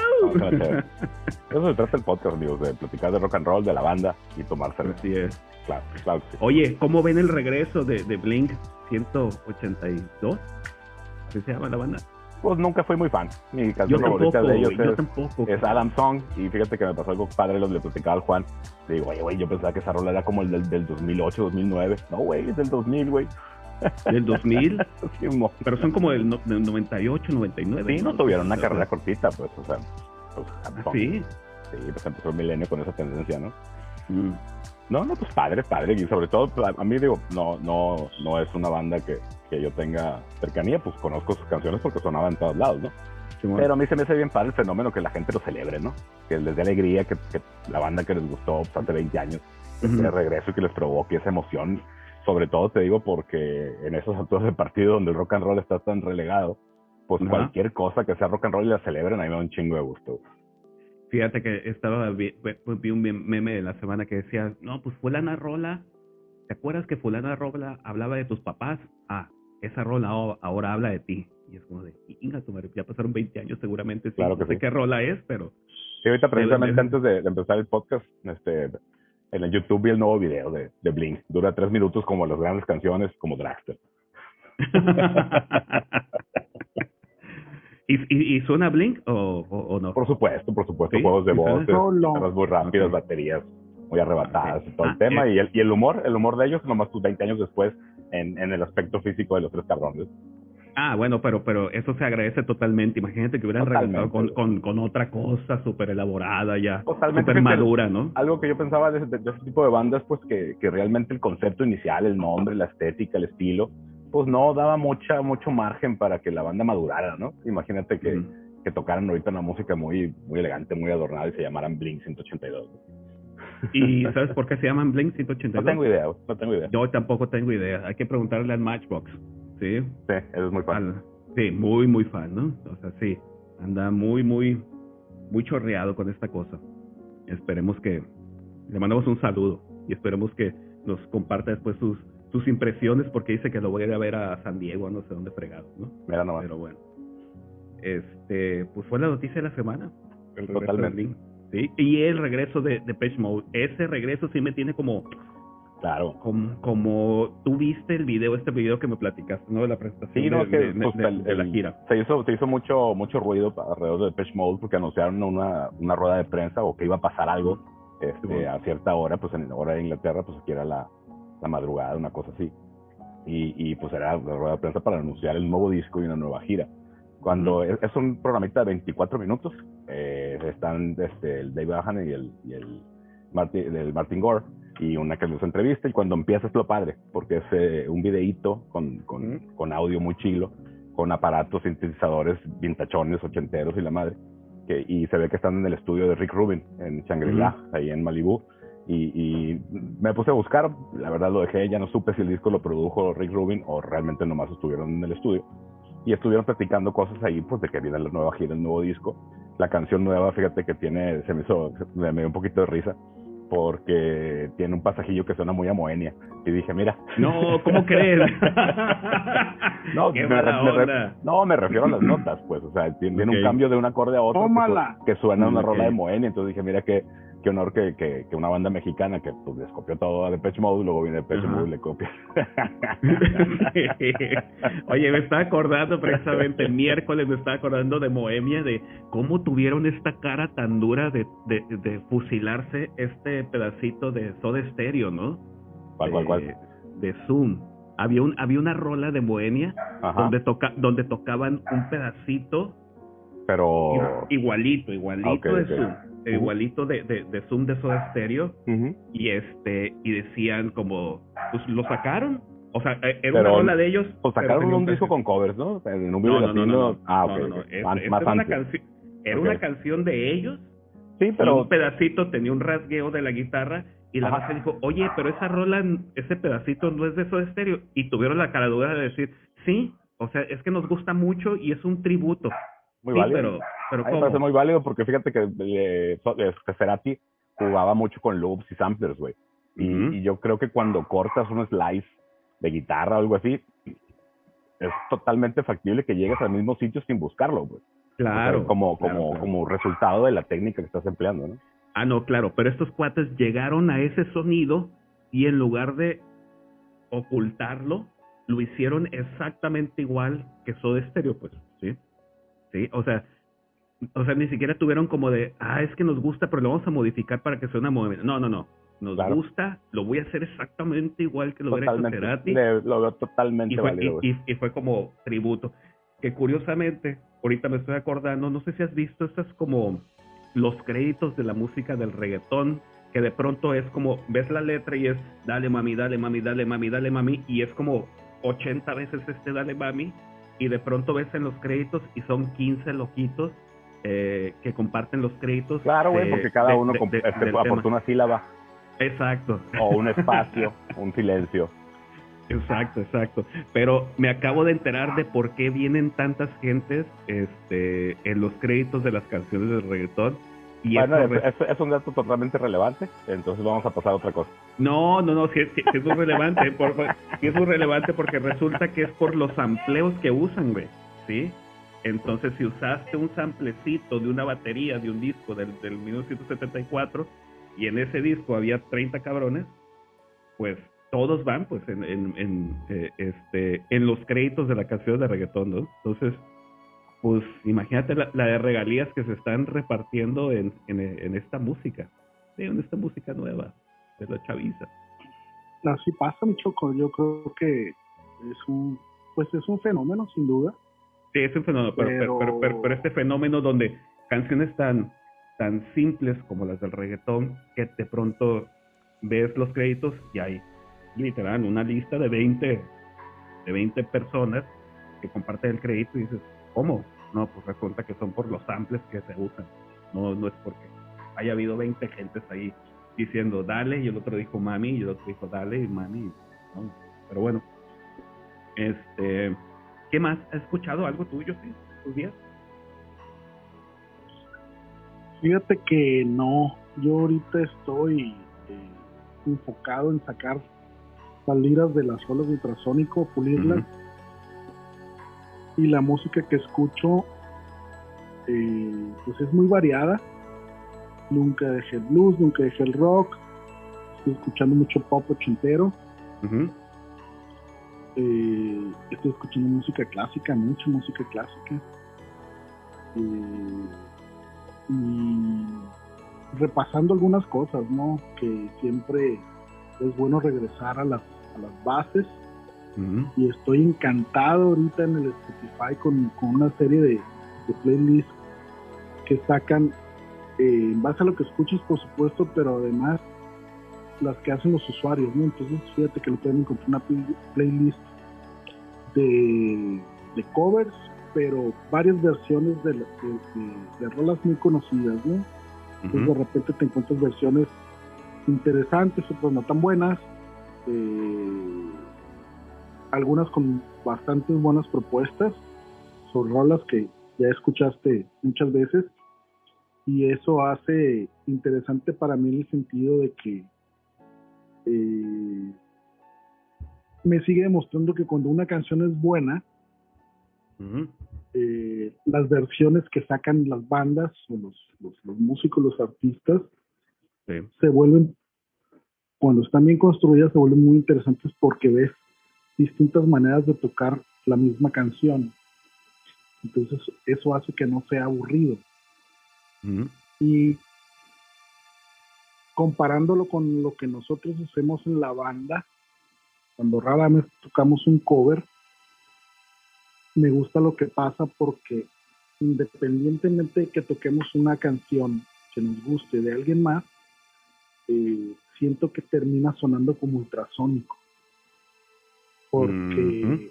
Eso se trata el podcast, amigos, de platicar de rock and roll, de la banda y tomar cerveza. Así es. Claro, claro Oye, ¿cómo ven el regreso de, de Blink 182? ¿Así se llama la banda? Pues nunca fui muy fan. Mi canción favorita de ellos es, es, Adam Song. Y fíjate que me pasó algo padre, lo le platicaba al Juan. Le digo, güey, yo pensaba que esa rola era como el del, del 2008, 2009. No, güey, es del 2000, güey. ¿Del 2000? *laughs* Pero son como del, 98, 99. Sí, no, tuvieron una carrera cortita, pues, o sea. Pues, ¿Ah, sí. Sí, pues empezó el milenio con esa tendencia, ¿no? Mm. No, no, pues padre, padre. Y sobre todo, a mí digo, no, no, no es una banda que, que yo tenga cercanía, pues conozco sus canciones porque sonaban en todos lados, ¿no? Pero a mí se me hace bien padre el fenómeno que la gente lo celebre, ¿no? Que les dé alegría, que, la banda que les gustó pues, hace 20 años, que de regreso y que les provoque esa emoción. Sobre todo te digo porque en esos alturas de partido donde el rock and roll está tan relegado, pues cualquier cosa que sea rock and roll y la celebren, a mí me da un chingo de gusto. Fíjate que estaba vi, vi un meme de la semana que decía, no, pues fulana rola, ¿te acuerdas que fulana rola hablaba de tus papás? Ah, esa rola ahora habla de ti. Y es como de, inga, tu madre, ya pasaron 20 años seguramente. Sí, claro que no sé qué rola es, pero... Sí, ahorita precisamente antes de, empezar el podcast, este, en el YouTube vi el nuevo video de, de Blink. Dura tres minutos como las grandes canciones, como Dragster. *laughs* *laughs* ¿Y, y, suena Blink o, o, no? Por supuesto, por supuesto. Juegos de voz, muy rápidas, baterías muy arrebatadas y todo el ah, tema. Y, el, y el humor, el humor de ellos, nomás tus 20 años después, en, en el aspecto físico de los tres cabrones. Ah, bueno, pero pero eso se agradece totalmente. Imagínate que hubieran regresado con, con, con, otra cosa súper elaborada ya, súper madura, ¿no? Algo que yo pensaba de, de, ese tipo de bandas, pues que, que realmente el concepto inicial, el nombre, la estética, el estilo, pues no daba mucha mucho margen para que la banda madurara, ¿no? Imagínate que, que tocaran ahorita una música muy muy elegante, muy adornada y se llamaran Blink 182. ¿Y *laughs* sabes por qué se llaman Blink 182? No tengo idea, no tengo idea. Yo tampoco tengo idea. Hay que preguntarle al Matchbox. Sí. Sí, eso es muy fan. sí, muy, muy fan, ¿no? O sea, sí. Anda muy, muy, muy chorreado con esta cosa. Esperemos que le mandamos un saludo y esperemos que nos comparta después sus, sus impresiones porque dice que lo voy a ir a ver a San Diego, no sé dónde fregado, ¿no? Mira nomás. Pero bueno. Este, pues fue la noticia de la semana. El Totalmente. Sí, y el regreso de, de Page Mode. Ese regreso sí me tiene como Claro. Como, como tú viste el video, este video que me platicaste, ¿no? De la presentación de, pues, la gira. Se hizo, se hizo mucho, mucho ruido alrededor de Pitch Mode porque anunciaron una, una rueda de prensa o que iba a pasar algo este, a cierta hora, pues en la hora de Inglaterra, pues aquí era la, la madrugada, una cosa así. Y, y pues era la rueda de prensa para anunciar el nuevo disco y una nueva gira. Cuando es, un programita de 24 minutos, eh, están este, el Dave Gahan y el, y el Martin, el Martin Gore y una que entrevista y cuando empieza es lo padre, porque es eh, un videíto con, con, con, audio muy chilo, con aparatos sintetizadores vintachones, ochenteros y la madre, que, y se ve que están en el estudio de Rick Rubin en Shangri-La, ahí en Malibu, y, y, me puse a buscar, la verdad lo dejé, ya no supe si el disco lo produjo Rick Rubin o realmente nomás estuvieron en el estudio, y estuvieron platicando cosas ahí, pues de que viene la nueva gira, el nuevo disco, la canción nueva, fíjate que tiene, se me hizo, me dio un poquito de risa, porque tiene un pasajillo que suena muy a Moenia. Y dije, mira. No, ¿cómo crees? *laughs* no, me, no, me refiero a las notas, pues. O sea, tiene, un cambio de un acorde a otro que, suena una rola de Moenia. Entonces dije, mira que qué honor que, que, que, una banda mexicana que pues, les copió todo a Depeche Mode, luego viene Depeche Mode y le copia. *laughs* Oye, me estaba acordando precisamente el miércoles, me estaba acordando de Moemia, de cómo tuvieron esta cara tan dura de, de, de fusilarse este pedacito de Soda Stereo, ¿no? ¿Cuál, cuál, cuál? De Zoom. Había, un, había una rola de Moemia donde, toca, donde tocaban un pedacito pero igualito, igualito de Zoom igualito de, de, de, Zoom de Soda Stereo y este y decían como pues lo sacaron O sea, eh, era una rola de ellos. Pues sacaron un, disco con covers, ¿no? En un video no, no, no, Ah, ok. Era, una, era una canción de ellos. Sí, pero. Un pedacito tenía un rasgueo de la guitarra y la base dijo, oye, pero esa rola, ese pedacito no es de eso de estéreo. Y tuvieron la caradura de decir, sí, o sea, es que nos gusta mucho y es un tributo. Muy válido. Pero, pero me parece muy válido porque fíjate que eh, Cerati jugaba mucho con loops y samplers, güey. y, yo creo que cuando cortas un slice de guitarra o algo así, es totalmente factible que llegues al mismo sitio sin buscarlo, güey. Claro. como, como, como resultado de la técnica que estás empleando, ¿no? Ah, no, claro, pero estos cuates llegaron a ese sonido y en lugar de ocultarlo, lo hicieron exactamente igual que Soda Stereo, pues, ¿sí? Sí, o sea, o sea, ni siquiera tuvieron como de, ah, es que nos gusta, pero lo vamos a modificar para que sea una movimiento. No, no, no. Nos gusta, lo voy a hacer exactamente igual que lo hubiera hecho Cerati. lo veo totalmente y fue, válido, y, fue como tributo. Que curiosamente, ahorita me estoy acordando, no sé si has visto estas como los créditos de la música del reggaetón, que de pronto es como, ves la letra y es, dale mami, dale mami, dale mami, dale mami, y es como 80 veces este dale mami, y de pronto ves en los créditos y son 15 loquitos eh, que comparten los créditos. Claro, güey, porque cada uno este, aporta una sílaba. Exacto. O un *laughs* espacio, un silencio. Exacto, exacto. Pero me acabo de enterar de por qué vienen tantas gentes este, en los créditos de las canciones del reggaetón. Y bueno, es, un dato totalmente relevante, entonces vamos a pasar a otra cosa. No, no, no, sí, es muy relevante, por, es muy relevante porque resulta que es por los sampleos que usan, güey, ¿sí? Entonces, si usaste un samplecito de una batería de un disco del, del 1974 y en ese disco había 30 cabrones, pues todos van pues en, en, eh, este, en los créditos de la canción de reggaetón, ¿no? Entonces, pues imagínate la, de regalías que se están repartiendo en, en, esta música, en esta música nueva de la chaviza. Así pasa, mi choco. Yo creo que es un, pues es un fenómeno, sin duda. Sí, es un fenómeno, pero, pero, pero este fenómeno donde canciones tan tan simples como las del reggaetón, que de pronto ves los créditos y hay literal una lista de 20, de 20 personas que comparten el crédito y dices, ¿cómo? No, pues resulta que son por los samples que se usan. No, no es porque haya habido 20 gentes ahí diciendo dale y el otro dijo mami y el otro dijo dale y mami. Pero bueno, este, ¿qué más? ¿Has escuchado algo tuyo, sí, tus días? Fíjate que no, yo ahorita estoy eh, enfocado en sacar salidas de las olas de ultrasónico, pulirlas. Y la música que escucho, eh, pues es muy variada. Nunca dejé el blues, nunca dejé el rock. Estoy escuchando mucho pop ochentero. Eh, estoy escuchando música clásica, mucha música clásica y repasando algunas cosas, ¿no? Que siempre es bueno regresar a las, a las bases. Y estoy encantado ahorita en el Spotify con, una serie de, playlists que sacan eh, en base a lo que escuchas, por supuesto, pero además las que hacen los usuarios, ¿no? Entonces, fíjate que lo pueden encontrar una playlist de, de covers pero varias versiones de, de, rolas muy conocidas, ¿no? Entonces de repente te encuentras versiones interesantes, otras no tan buenas, eh, algunas con bastantes buenas propuestas, son rolas que ya escuchaste muchas veces y eso hace interesante para mí en el sentido de que eh, me sigue demostrando que cuando una canción es buena, eh, las versiones que sacan las bandas o los, los, músicos, los artistas, se vuelven, cuando están bien construidas, se vuelven muy interesantes porque ves distintas maneras de tocar la misma canción. Entonces eso hace que no sea aburrido. Y comparándolo con lo que nosotros hacemos en la banda, cuando rara vez tocamos un cover, me gusta lo que pasa porque independientemente de que toquemos una canción que nos guste de alguien más, eh, siento que termina sonando como ultrasónico. Porque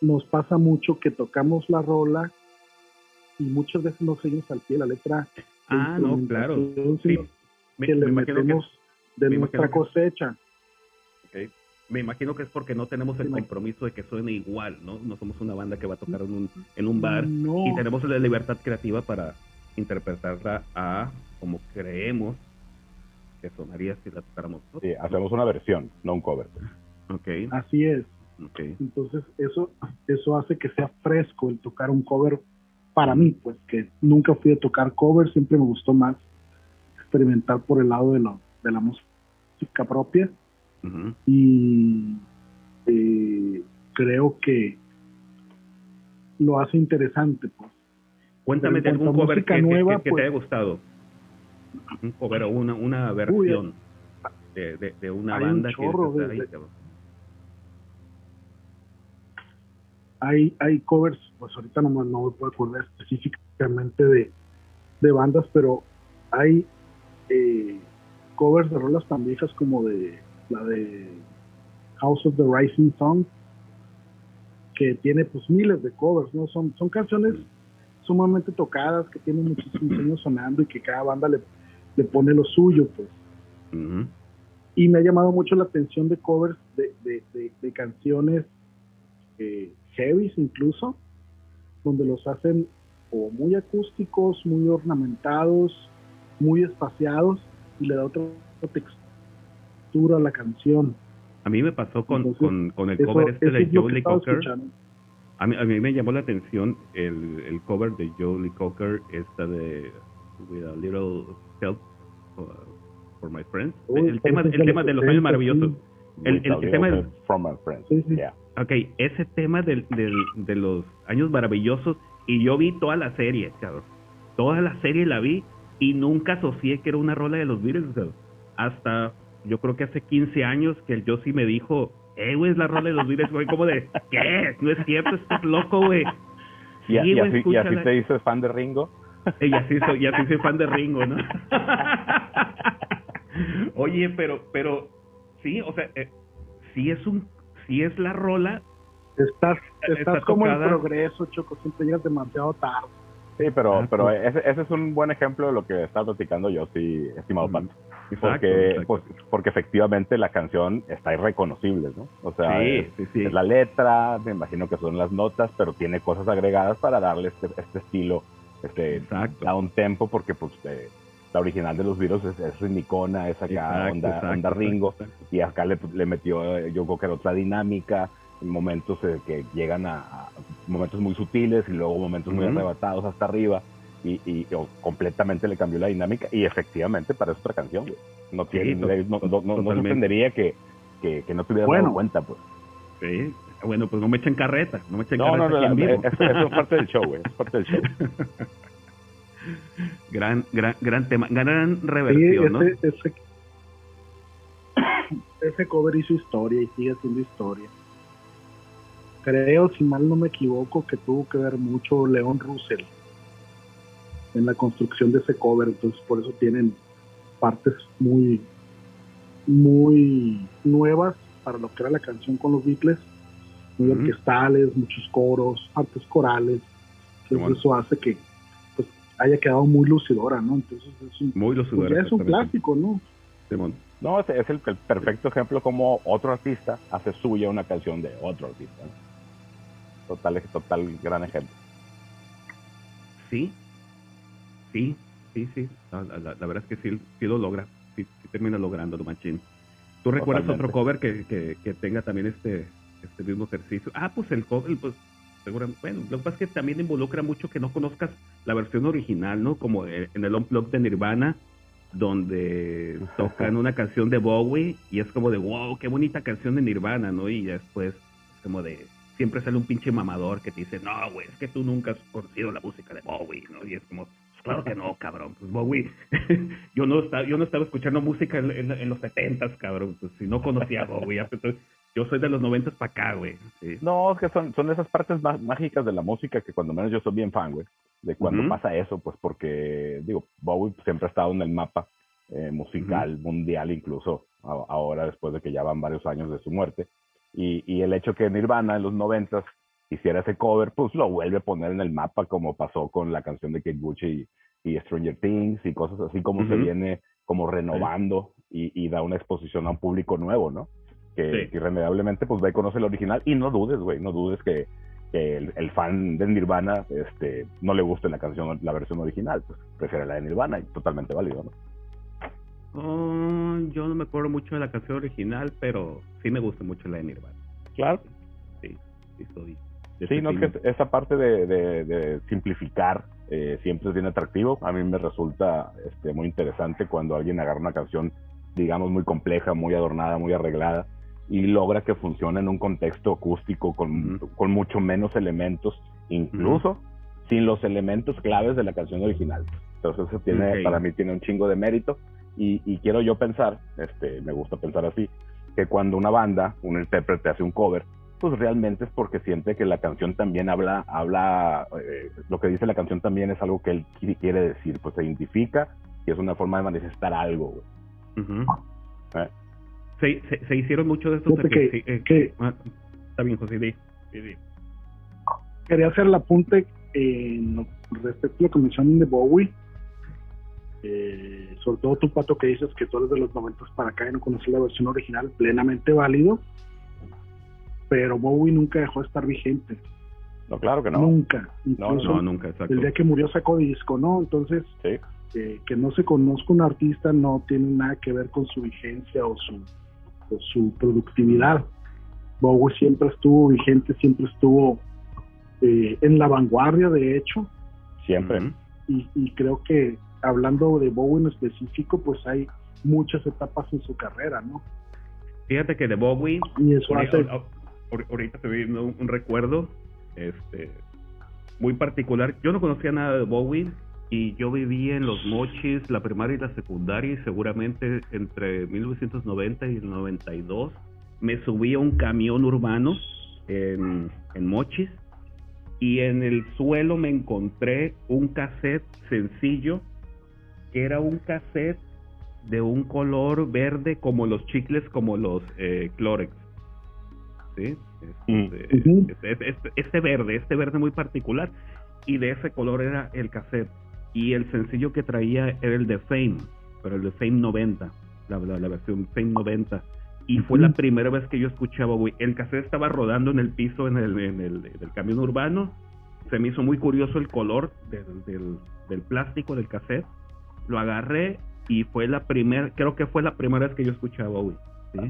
nos pasa mucho que tocamos la rola y muchas veces no seguimos al pie la letra. Ah, no, claro. Sí. que le metemos de nuestra cosecha. Me imagino que es porque no tenemos el compromiso de que suene igual, ¿no? No somos una banda que va a tocar en un, en un bar y tenemos la libertad creativa para interpretarla a como creemos que sonaría si la tocáramos Sí, hacemos una versión, no un cover. Okay. Así es. Entonces eso eso hace que sea fresco el tocar un cover para mí, pues que nunca fui a tocar cover, siempre me gustó más experimentar por el lado de, lo, de la música propia y eh, creo que lo hace interesante. Pues. Cuéntame de algún cover que, nueva, que, te pues haya gustado. Un cover o una, una versión de, de, una banda que hay, hay covers, pues ahorita no, no me puedo acordar específicamente de, de bandas, pero hay eh, covers de rolas tan viejas como de la de House of the Rising Sun, que tiene pues miles de covers, ¿no? Son, son canciones sumamente tocadas, que tienen muchísimos años sonando y que cada banda le, le pone lo suyo, pues. Y me ha llamado mucho la atención de covers de, de, de, canciones eh, heavy incluso, donde los hacen o muy acústicos, muy ornamentados, muy espaciados y le da otra textura a la canción. A mí me pasó con, con, el cover este de Joe Lee Cocker. A mí, a mí me llamó la atención el, el cover de Joe Lee Cocker, esta de With a Little Help for My Friends. el, tema, el tema de los años maravillosos. El, el, tema de, From My Friends. Ok, ese tema del, del, de los años maravillosos y yo vi toda la serie, cabrón. Toda la serie la vi y nunca asocié que era una rola de los Beatles, Hasta yo creo que hace 15 años que el Josie me dijo, eh, güey, es la rola de los Beatles, güey, como de, ¿qué? No es cierto, estás loco, güey. y, así, y, así, te dices fan de Ringo. Y así soy, y así soy fan de Ringo, ¿no? *laughs* Oye, pero, pero, sí, o sea, eh, sí es un, sí es la rola. Estás, estás como en progreso, Choco, siempre llegas demasiado tarde. Sí, pero, pero ese, ese, es un buen ejemplo de lo que está platicando yo, sí, estimado mm, porque, Pues, porque efectivamente la canción está irreconocible, ¿no? O sea, es, la letra, me imagino que son las notas, pero tiene cosas agregadas para darle este, este estilo, este, a un tempo, porque pues eh, la original de los virus es, es ritmicona, es acá onda, onda Ringo, y acá le, le metió, eh, yo creo que era otra dinámica, momentos eh, que llegan a, momentos muy sutiles y luego momentos muy arrebatados hasta arriba y, y completamente le cambió la dinámica y efectivamente para otra canción. No tiene no, no, no, sorprendería que, que, no tuviera bueno. dado cuenta pues. Sí bueno pues no me echen carreta no me echen no, carreta no, no, eso, es parte del show es parte del show *laughs* gran gran gran tema gran reversión ese, ¿no? ese, *coughs* ese cover hizo historia y sigue haciendo historia. Creo, si mal no me equivoco, que tuvo que ver mucho León Russell en la construcción de ese cover, entonces por eso tienen partes muy muy nuevas para lo que era la canción con los Beatles, muy orquestales, muchos coros, partes corales, entonces eso hace que haya quedado muy lucidora, ¿no? Entonces es un, muy lucidora, pues, es un clásico, ¿no? No, es, es el, perfecto ejemplo como otro artista hace suya una canción de otro artista. Total, total gran ejemplo. Sí, sí, sí, sí. La, verdad es que sí, sí lo logra. Sí, termina lográndolo, Machín. ¿Tú recuerdas otro cover que, que, tenga también este, este mismo ejercicio? Ah, pues el cover, pues seguramente. Bueno, lo que pasa es que también involucra mucho que no conozcas la versión original, ¿no? Como en el Unplugged de Nirvana, donde tocan una canción de Bowie y es como de, wow, qué bonita canción de Nirvana, ¿no? Y después es como de, siempre sale un pinche mamador que te dice, no, güey, es que tú nunca has conocido la música de Bowie, ¿no? Y es como, pues claro que no, cabrón, pues Bowie, *laughs* yo no estaba, yo no estaba escuchando música en, los setentas, cabrón, pues si no conocía a Bowie, entonces yo soy de los noventas para acá, güey. No, es que son, son esas partes más mágicas de la música que cuando menos yo soy bien fan, güey, de cuando pasa eso, pues porque, digo, Bowie siempre ha estado en el mapa eh, musical mundial, incluso ahora después de que ya van varios años de su muerte. Y, y el hecho que Nirvana en los noventas hiciera ese cover, pues lo vuelve a poner en el mapa como pasó con la canción de Kate Bush y, y Stranger Things y cosas así como se viene como renovando y, y, da una exposición a un público nuevo, ¿no? Que, irremediablemente pues ve y conoce el original y no dudes, güey, no dudes que, el, el, fan de Nirvana este, no le guste la canción, la versión original, pues prefiere la de Nirvana y totalmente válido, ¿no? Oh, yo no me acuerdo mucho de la canción original, pero sí me gusta mucho la de Nirvana. Claro. Sí, sí, soy. Sí, no, es que esa parte de, de, simplificar eh, siempre es bien atractivo. A mí me resulta este, muy interesante cuando alguien agarra una canción, digamos, muy compleja, muy adornada, muy arreglada, y logra que funcione en un contexto acústico con, con mucho menos elementos, incluso sin los elementos claves de la canción original. Entonces, eso tiene, para mí tiene un chingo de mérito y, quiero yo pensar, este, me gusta pensar así, que cuando una banda, un intérprete hace un cover, pues realmente es porque siente que la canción también habla, habla, eh, lo que dice la canción también es algo que él quiere decir, pues se identifica y es una forma de manifestar algo. ¿Eh? Se, se, hicieron mucho de estos. Que, eh, ah, está bien, José. Quería hacer el apunte respecto a la comisión de Bowie eh, sobre todo tu pato que dices que tú eres de los momentos para acá y no conoces la versión original, plenamente válido, pero Bowie nunca dejó de estar vigente. No, claro que no. Nunca. no, nunca, exacto. El día que murió sacó disco, ¿no? Entonces, eh, que no se conozca un artista no tiene nada que ver con su vigencia o su, su productividad. Bowie siempre estuvo vigente, siempre estuvo eh, en la vanguardia, de hecho. Siempre. y, y creo que hablando de Bowie en específico, pues hay muchas etapas en su carrera, ¿no? Fíjate que de Bowie, y eso ahorita, te estoy viendo un, recuerdo este, muy particular. Yo no conocía nada de Bowie y yo vivía en Los Mochis, la primaria y la secundaria, y seguramente entre 1990 y el 92 me subí a un camión urbano en, en Mochis y en el suelo me encontré un cassette sencillo que era un cassette de un color verde como los chicles, como los eh, Clorex. ¿Sí? Este, este, este, verde, este verde muy particular. Y de ese color era el cassette. Y el sencillo que traía era el de Fame, pero el de Fame 90, la, la, versión Fame 90. Y fue la primera vez que yo escuchaba, güey. El cassette estaba rodando en el piso en el, en el del camión urbano. Se me hizo muy curioso el color del, del, del plástico del cassette lo agarré y fue la primera, creo que fue la primera vez que yo escuché a Bowie.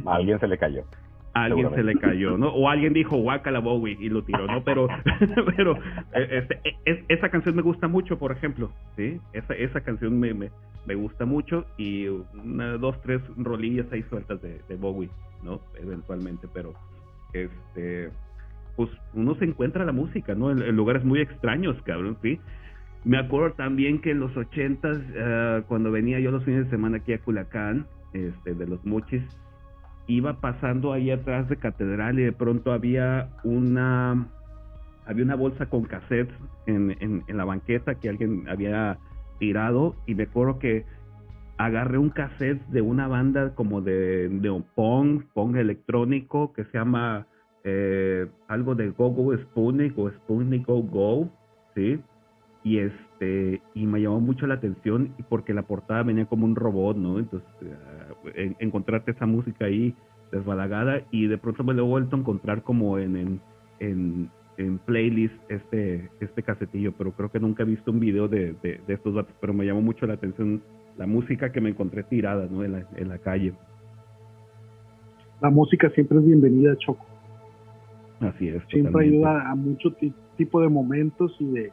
A alguien se le cayó. A alguien se le cayó, ¿no? O alguien dijo la Bowie y lo tiró, ¿no? Pero, *laughs* pero eh, este, es, esa canción me gusta mucho, por ejemplo, ¿sí? Esa, esa canción me, me, me gusta mucho y una, dos, tres rolillas ahí sueltas de, de Bowie, ¿no? Eventualmente, pero este pues uno se encuentra la música, ¿no? En, en lugares muy extraños, cabrón, ¿sí? Me acuerdo también que en los ochentas, uh, cuando venía yo los fines de semana aquí a Culacán, este, de los Mochis, iba pasando ahí atrás de Catedral y de pronto había una había una bolsa con cassettes en, en, la banqueta que alguien había tirado y me acuerdo que agarré un cassette de una banda como de neopong, pong electrónico que se llama eh, algo de Go Go Sputnik o Sputnik Go Go, ¿sí? y este y me llamó mucho la atención porque la portada venía como un robot no entonces eh, encontrarte esa música ahí desbalagada y de pronto me lo he vuelto a encontrar como en en, en, playlist este este casetillo pero creo que nunca he visto un video de, de, estos datos pero me llamó mucho la atención la música que me encontré tirada no en la, en la calle. La música siempre es bienvenida Choco. Así es siempre ayuda a mucho tipo de momentos y de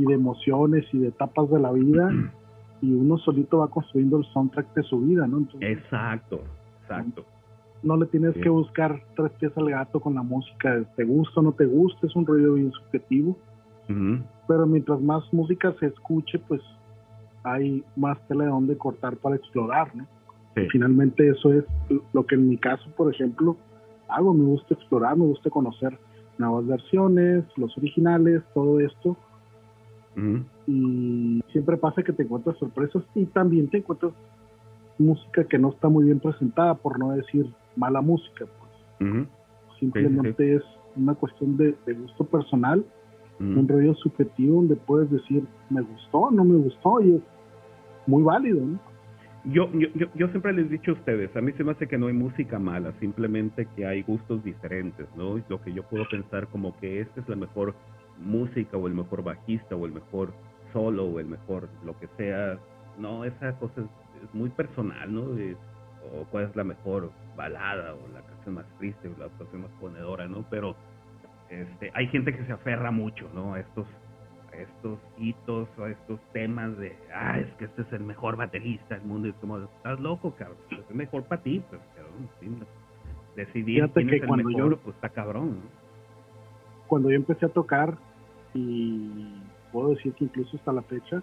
y de emociones y de etapas de la vida *clears throat* y uno solito va construyendo el soundtrack de su vida, ¿no? exacto, exacto. No le tienes que buscar tres pies al gato con la música, te gusta o no te gusta, es un ruido bien subjetivo. Pero mientras más música se escuche, pues hay más tela de donde cortar para explorar, ¿no? finalmente eso es lo que en mi caso, por ejemplo, hago, me gusta explorar, me gusta conocer nuevas versiones, los originales, todo esto y siempre pasa que te encuentras sorpresas y también te encuentras música que no está muy bien presentada, por no decir mala música. Pues. simplemente es una cuestión de, gusto personal, un rollo subjetivo donde puedes decir, me gustó, no me gustó, y es muy válido, ¿no? Yo, yo, yo, siempre les he dicho a ustedes, a mí se me hace que no hay música mala, simplemente que hay gustos diferentes, ¿no? Lo que yo puedo pensar como que esta es la mejor música o el mejor bajista o el mejor solo o el mejor lo que sea, no, esa cosa es, muy personal, ¿no? o cuál es la mejor balada o la canción más triste o la canción más ponedora, ¿no? Pero este, hay gente que se aferra mucho, ¿no? A estos estos hitos o estos temas de, ah, es que este es el mejor baterista del mundo. Y como, estás loco, cabrón. Pues es mejor para ti, pues, cabrón. Decidir quién es el mejor, pues está cabrón. Cuando yo empecé a tocar, y puedo decir que incluso hasta la fecha,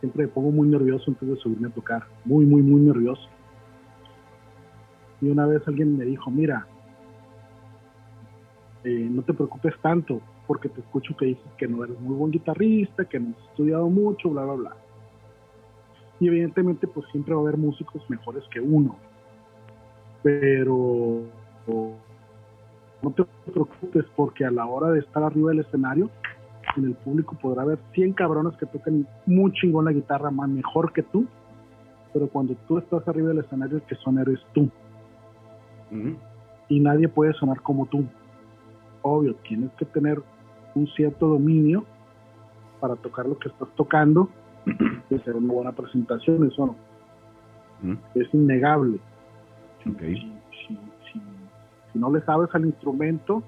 siempre me pongo muy nervioso antes de subirme a tocar. Muy, muy, muy nervioso. Y una vez alguien me dijo, mira, eh, no te preocupes tanto, porque te escucho que dices que no eres muy buen guitarrista, que no has estudiado mucho, bla, bla, bla. Y evidentemente pues siempre va a haber músicos mejores que uno. Pero no te preocupes porque a la hora de estar arriba del escenario, en el público podrá haber 100 cabrones que toquen muy chingón la guitarra más mejor que tú, pero cuando tú estás arriba del escenario el que son eres tú. Y nadie puede sonar como tú. Obvio, tienes que tener un cierto dominio para tocar lo que estás tocando *clears throat* y hacer una buena presentación, eso no. Es innegable. Si, no le sabes al instrumento,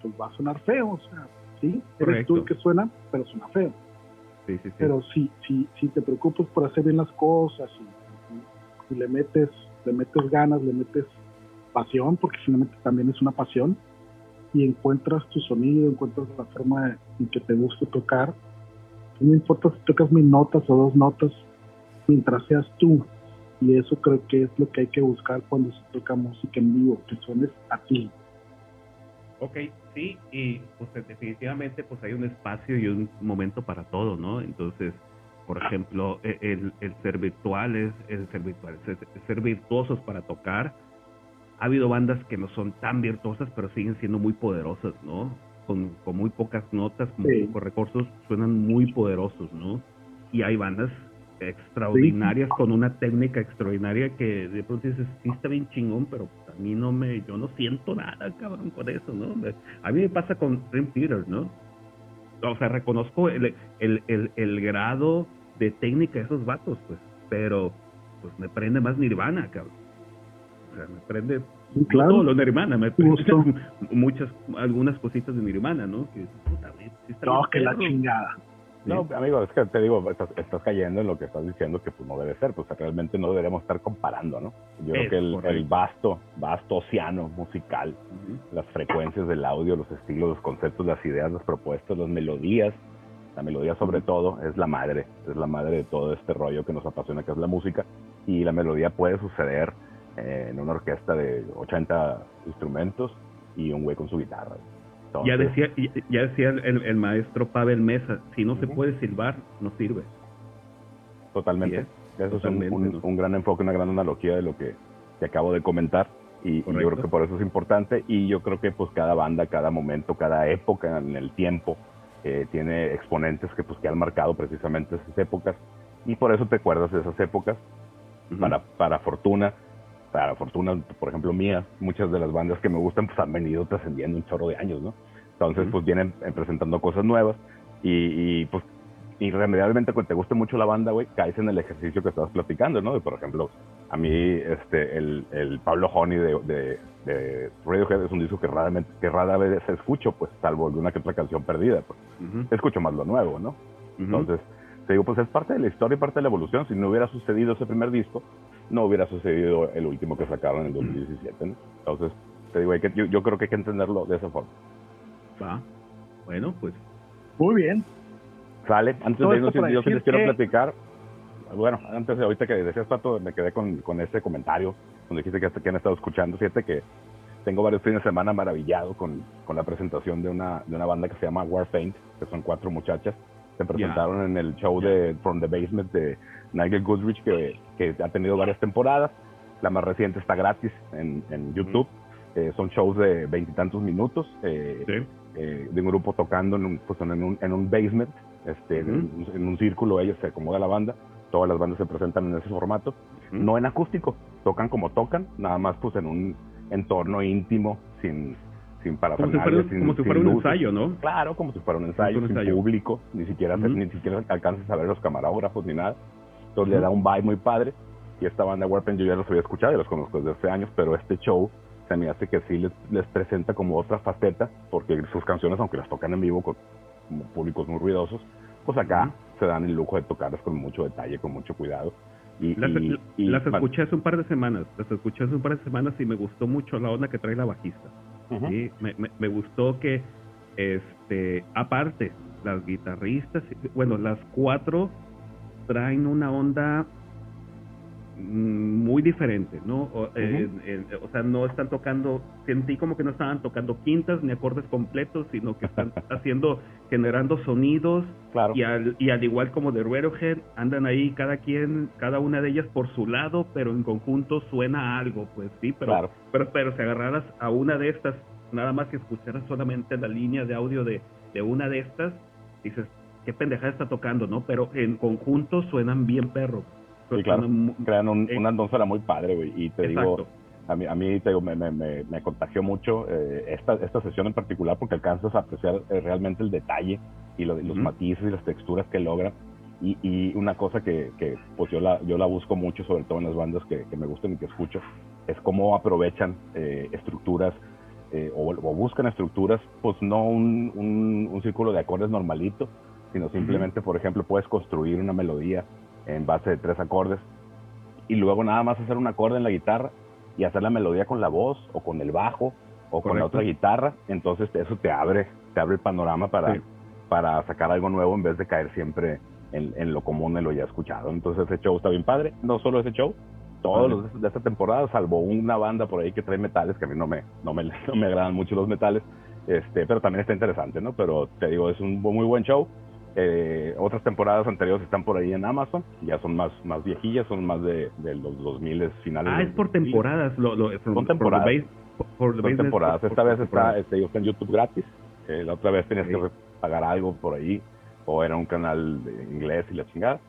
pues va a sonar feo, o sea, sí, eres tú el que suena, pero suena feo. Pero si, si, si te preocupas por hacer bien las cosas y, y, le metes le metes ganas, le metes pasión, porque finalmente también es una pasión, y encuentras tu sonido, encuentras la forma en que te gusta tocar. No importa si tocas mil notas o dos notas, mientras seas tú. Y eso creo que es lo que hay que buscar cuando se toca música en vivo, que suenes a ti. Ok, sí, y pues definitivamente pues hay un espacio y un momento para todo, ¿no? Entonces, por ejemplo, e, el, el ser virtual es el ser virtual, ser virtuosos para tocar, ha habido bandas que no son tan virtuosas, pero siguen siendo muy poderosas, ¿no? Con, con muy pocas notas, con pocos recursos, suenan muy poderosos, ¿no? Y hay bandas extraordinarias con una técnica extraordinaria que de pronto dices, sí está bien chingón, pero a mí no me, yo no siento nada, cabrón, con eso, ¿no? A mí me pasa con Dream Theater, ¿no? O sea, reconozco el, el, el, el grado de técnica de esos vatos, pues, pero pues me prende más Nirvana, cabrón o sea, me prende claro. todo lo de Nirvana, me prende *laughs* muchas, algunas cositas de Nirvana, ¿no? Que, puta, no, que la chingada. No, amigo, es que te digo, estás, estás, cayendo en lo que estás diciendo que pues no debe ser, pues realmente no deberíamos estar comparando, ¿no? Yo creo que el, el, vasto, vasto océano musical, las frecuencias del audio, los estilos, los conceptos, las ideas, las propuestas, las melodías, la melodía sobre todo es la madre, es la madre de todo este rollo que nos apasiona que es la música y la melodía puede suceder eh, en una orquesta de 80 instrumentos y un güey con su guitarra. Ya decía, ya decía el, maestro Pavel Mesa, si no se puede silbar, no sirve. Totalmente. eso es un, gran enfoque, una gran analogía de lo que, te acabo de comentar. Y, yo creo que por eso es importante. Y yo creo que pues cada banda, cada momento, cada época en el tiempo eh, tiene exponentes que pues que han marcado precisamente esas épocas. Y por eso te acuerdas de esas épocas. para, para fortuna para fortuna, por ejemplo, mía, muchas de las bandas que me gustan pues han venido trascendiendo un chorro de años, ¿no? Entonces, pues vienen eh, presentando cosas nuevas y, y pues irremediablemente cuando te guste mucho la banda, güey, caes en el ejercicio que estabas platicando, ¿no? por ejemplo, a mí este el, el Pablo Honey de, de, Radiohead es un disco que raramente que rara vez escucho, pues salvo alguna que otra canción perdida, pues escucho más lo nuevo, ¿no? Entonces, te digo, pues es parte de la historia y parte de la evolución. Si no hubiera sucedido ese primer disco, no hubiera sucedido el último que sacaron en el 2017. ¿no? Entonces, te digo, que, yo, creo que hay que entenderlo de esa forma. Va. Bueno, pues. Muy bien. Sale. Antes de irnos, yo sí les quiero platicar. Bueno, antes de ahorita que decías, Pato, me quedé con, con este comentario, donde dijiste que, hasta que han estado escuchando. Fíjate que tengo varios fines de semana maravillado con, con la presentación de una, de una banda que se llama Warpaint, que son cuatro muchachas se presentaron en el show de From the Basement de Nigel Goodrich, que, que, ha tenido varias temporadas. La más reciente está gratis en, en YouTube. Eh, son shows de veintitantos minutos eh, eh, de un grupo tocando en un, pues, en un, en un basement, este, en, un círculo, ellos se acomoda la banda, todas las bandas se presentan en ese formato, no en acústico, tocan como tocan, nada más pues en un entorno íntimo, sin, sin parafernalia, como si fuera, un ensayo, ¿no? Claro, como si fuera un ensayo, sin público, ni siquiera, ni siquiera alcanzas a ver los camarógrafos ni nada. Entonces le da un vibe muy padre. Y esta banda Warpen yo ya los había escuchado y los conozco desde hace años, pero este show se me hace que sí les, les presenta como otra faceta, porque sus canciones, aunque las tocan en vivo con como públicos muy ruidosos, pues acá se dan el lujo de tocarlas con mucho detalle, con mucho cuidado. Y, las, escuché hace un par de semanas, las escuché hace un par de semanas y me gustó mucho la onda que trae la bajista. Me, me, gustó que, este, aparte, las guitarristas, bueno, las cuatro traen una onda muy diferente, ¿no? Eh, o, sea, no están tocando, sentí como que no estaban tocando quintas ni acordes completos, sino que están *laughs* haciendo, generando sonidos y, al, y al igual como de Radiohead, andan ahí cada quien, cada una de ellas por su lado, pero en conjunto suena algo, pues sí, pero, pero, pero si agarraras a una de estas, nada más que escucharas solamente la línea de audio de, de una de estas, dices, qué pendejada está tocando, ¿no? Pero en conjunto suenan bien perros claro, crean un, una atmósfera muy padre, güey. Y te digo, a mí, a mí te digo, me, me, me, contagió mucho eh, esta, esta sesión en particular porque alcanzas a apreciar eh, realmente el detalle y los matices y las texturas que logra. Y, y una cosa que, que, pues yo la, yo la busco mucho, sobre todo en las bandas que, que me gustan y que escucho, es cómo aprovechan eh, estructuras o, buscan estructuras, pues no un, un, un, círculo de acordes normalito, sino simplemente, por ejemplo, puedes construir una melodía en base de tres acordes y luego nada más hacer un acorde en la guitarra y hacer la melodía con la voz o con el bajo o con la otra guitarra, entonces eso te abre, te abre el panorama para, para sacar algo nuevo en vez de caer siempre en, lo común, en lo ya escuchado. Entonces ese show está bien padre, no solo ese show, todos los de esta temporada, salvo una banda por ahí que trae metales, que a mí no me, no me, *laughs* no me agradan mucho los metales, este, pero también está interesante, ¿no? Pero te digo, es un muy buen show. Eh, otras temporadas anteriores están por ahí en Amazon, ya son más, más viejillas, son más de, de los 2000 finales. Ah, es por temporadas. Lo, lo, son temporadas. temporadas. Esta vez está, este, está en YouTube gratis. Eh, la otra vez tenías que pagar algo por ahí, o era un canal de inglés y la chingada.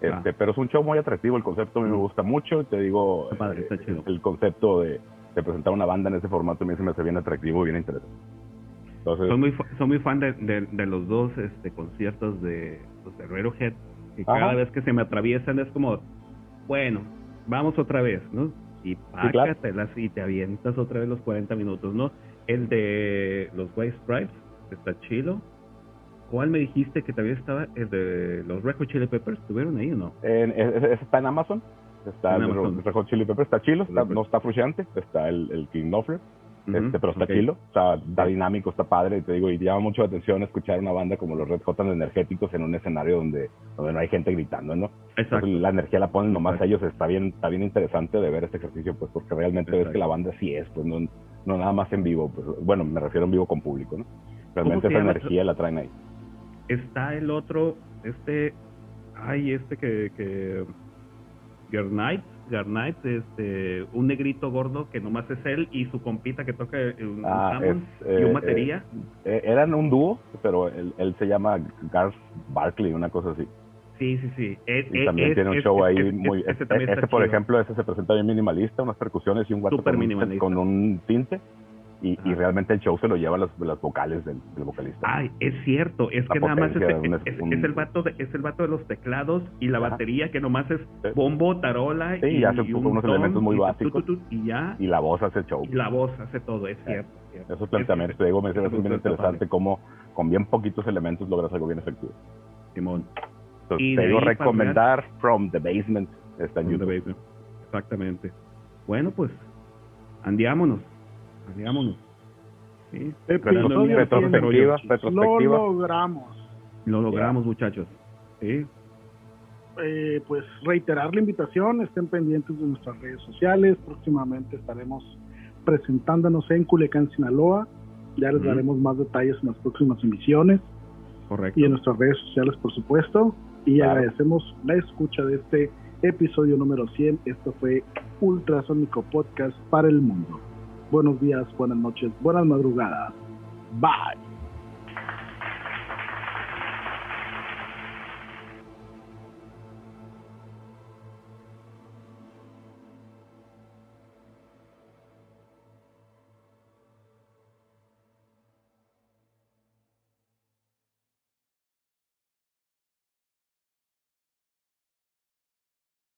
Este, ah. Pero es un show muy atractivo, el concepto a mí me gusta mucho. Te digo, eh, el concepto de, de, presentar una banda en ese formato a mí se me hace bien atractivo y bien interesante. Entonces, soy muy soy muy fan de, de, los dos este conciertos de los de Radiohead y cada vez que se me atraviesan es como bueno vamos otra vez no y pácatelas y te avientas otra vez los 40 minutos no el de los White Stripes está chilo ¿Cuál me dijiste que también estaba? El de los Red Hot Chili Peppers, ¿estuvieron ahí o no? ese, está en Amazon. Está el Red Hot Chili Peppers, está chilo, no está frustrante. Está el, el King Knopfler este, pero está chilo, está, dinámico, está padre, te digo, y llama mucho la atención escuchar una banda como los Red Hot energéticos en un escenario donde, donde no hay gente gritando, ¿no? Exacto. la energía la ponen nomás a ellos, está bien, está bien interesante de ver este ejercicio, pues porque realmente ves que la banda sí es, pues no, no nada más en vivo, pues bueno, me refiero en vivo con público, ¿no? Realmente esa energía la traen ahí. Está el otro, este, ay, este que, que, Night Garnight, este, un negrito gordo que nomás es él y su compita que toca un, ah, y un eh, batería. Eh, eh, eran un dúo, pero él, él, se llama Garth Barkley, una cosa así. Sí, sí, sí. y también tiene un show ahí muy... Este, por ejemplo, ese se presenta bien minimalista, unas percusiones y un guato con un tinte y, y, realmente el show se lo lleva las, las vocales del, vocalista. Ay, es cierto, es que nada más es, el vato de, es el vato de los teclados y la batería que nomás es bombo, tarola y, hace unos elementos muy básicos y ya y la voz hace el show. Y la voz hace todo, es cierto. Esos planteamientos, te digo, me parece bien interesante cómo con bien poquitos elementos logras algo bien efectivo. Simón. Entonces, te digo recomendar From the Basement está en YouTube. Exactamente. Bueno, pues andiámonos digámonos. Sí, retrospectiva, Lo logramos. Lo logramos, muchachos. Sí. Eh, pues reiterar la invitación, estén pendientes de nuestras redes sociales. Próximamente estaremos presentándonos en Culiacán, Sinaloa. Ya les daremos más detalles en las próximas emisiones. Correcto. Y en nuestras redes sociales, por supuesto. Y agradecemos la escucha de este episodio número 100. Esto fue Ultrasónico Podcast para el Mundo. Buenos días, buenas noches, buenas madrugadas. Bye.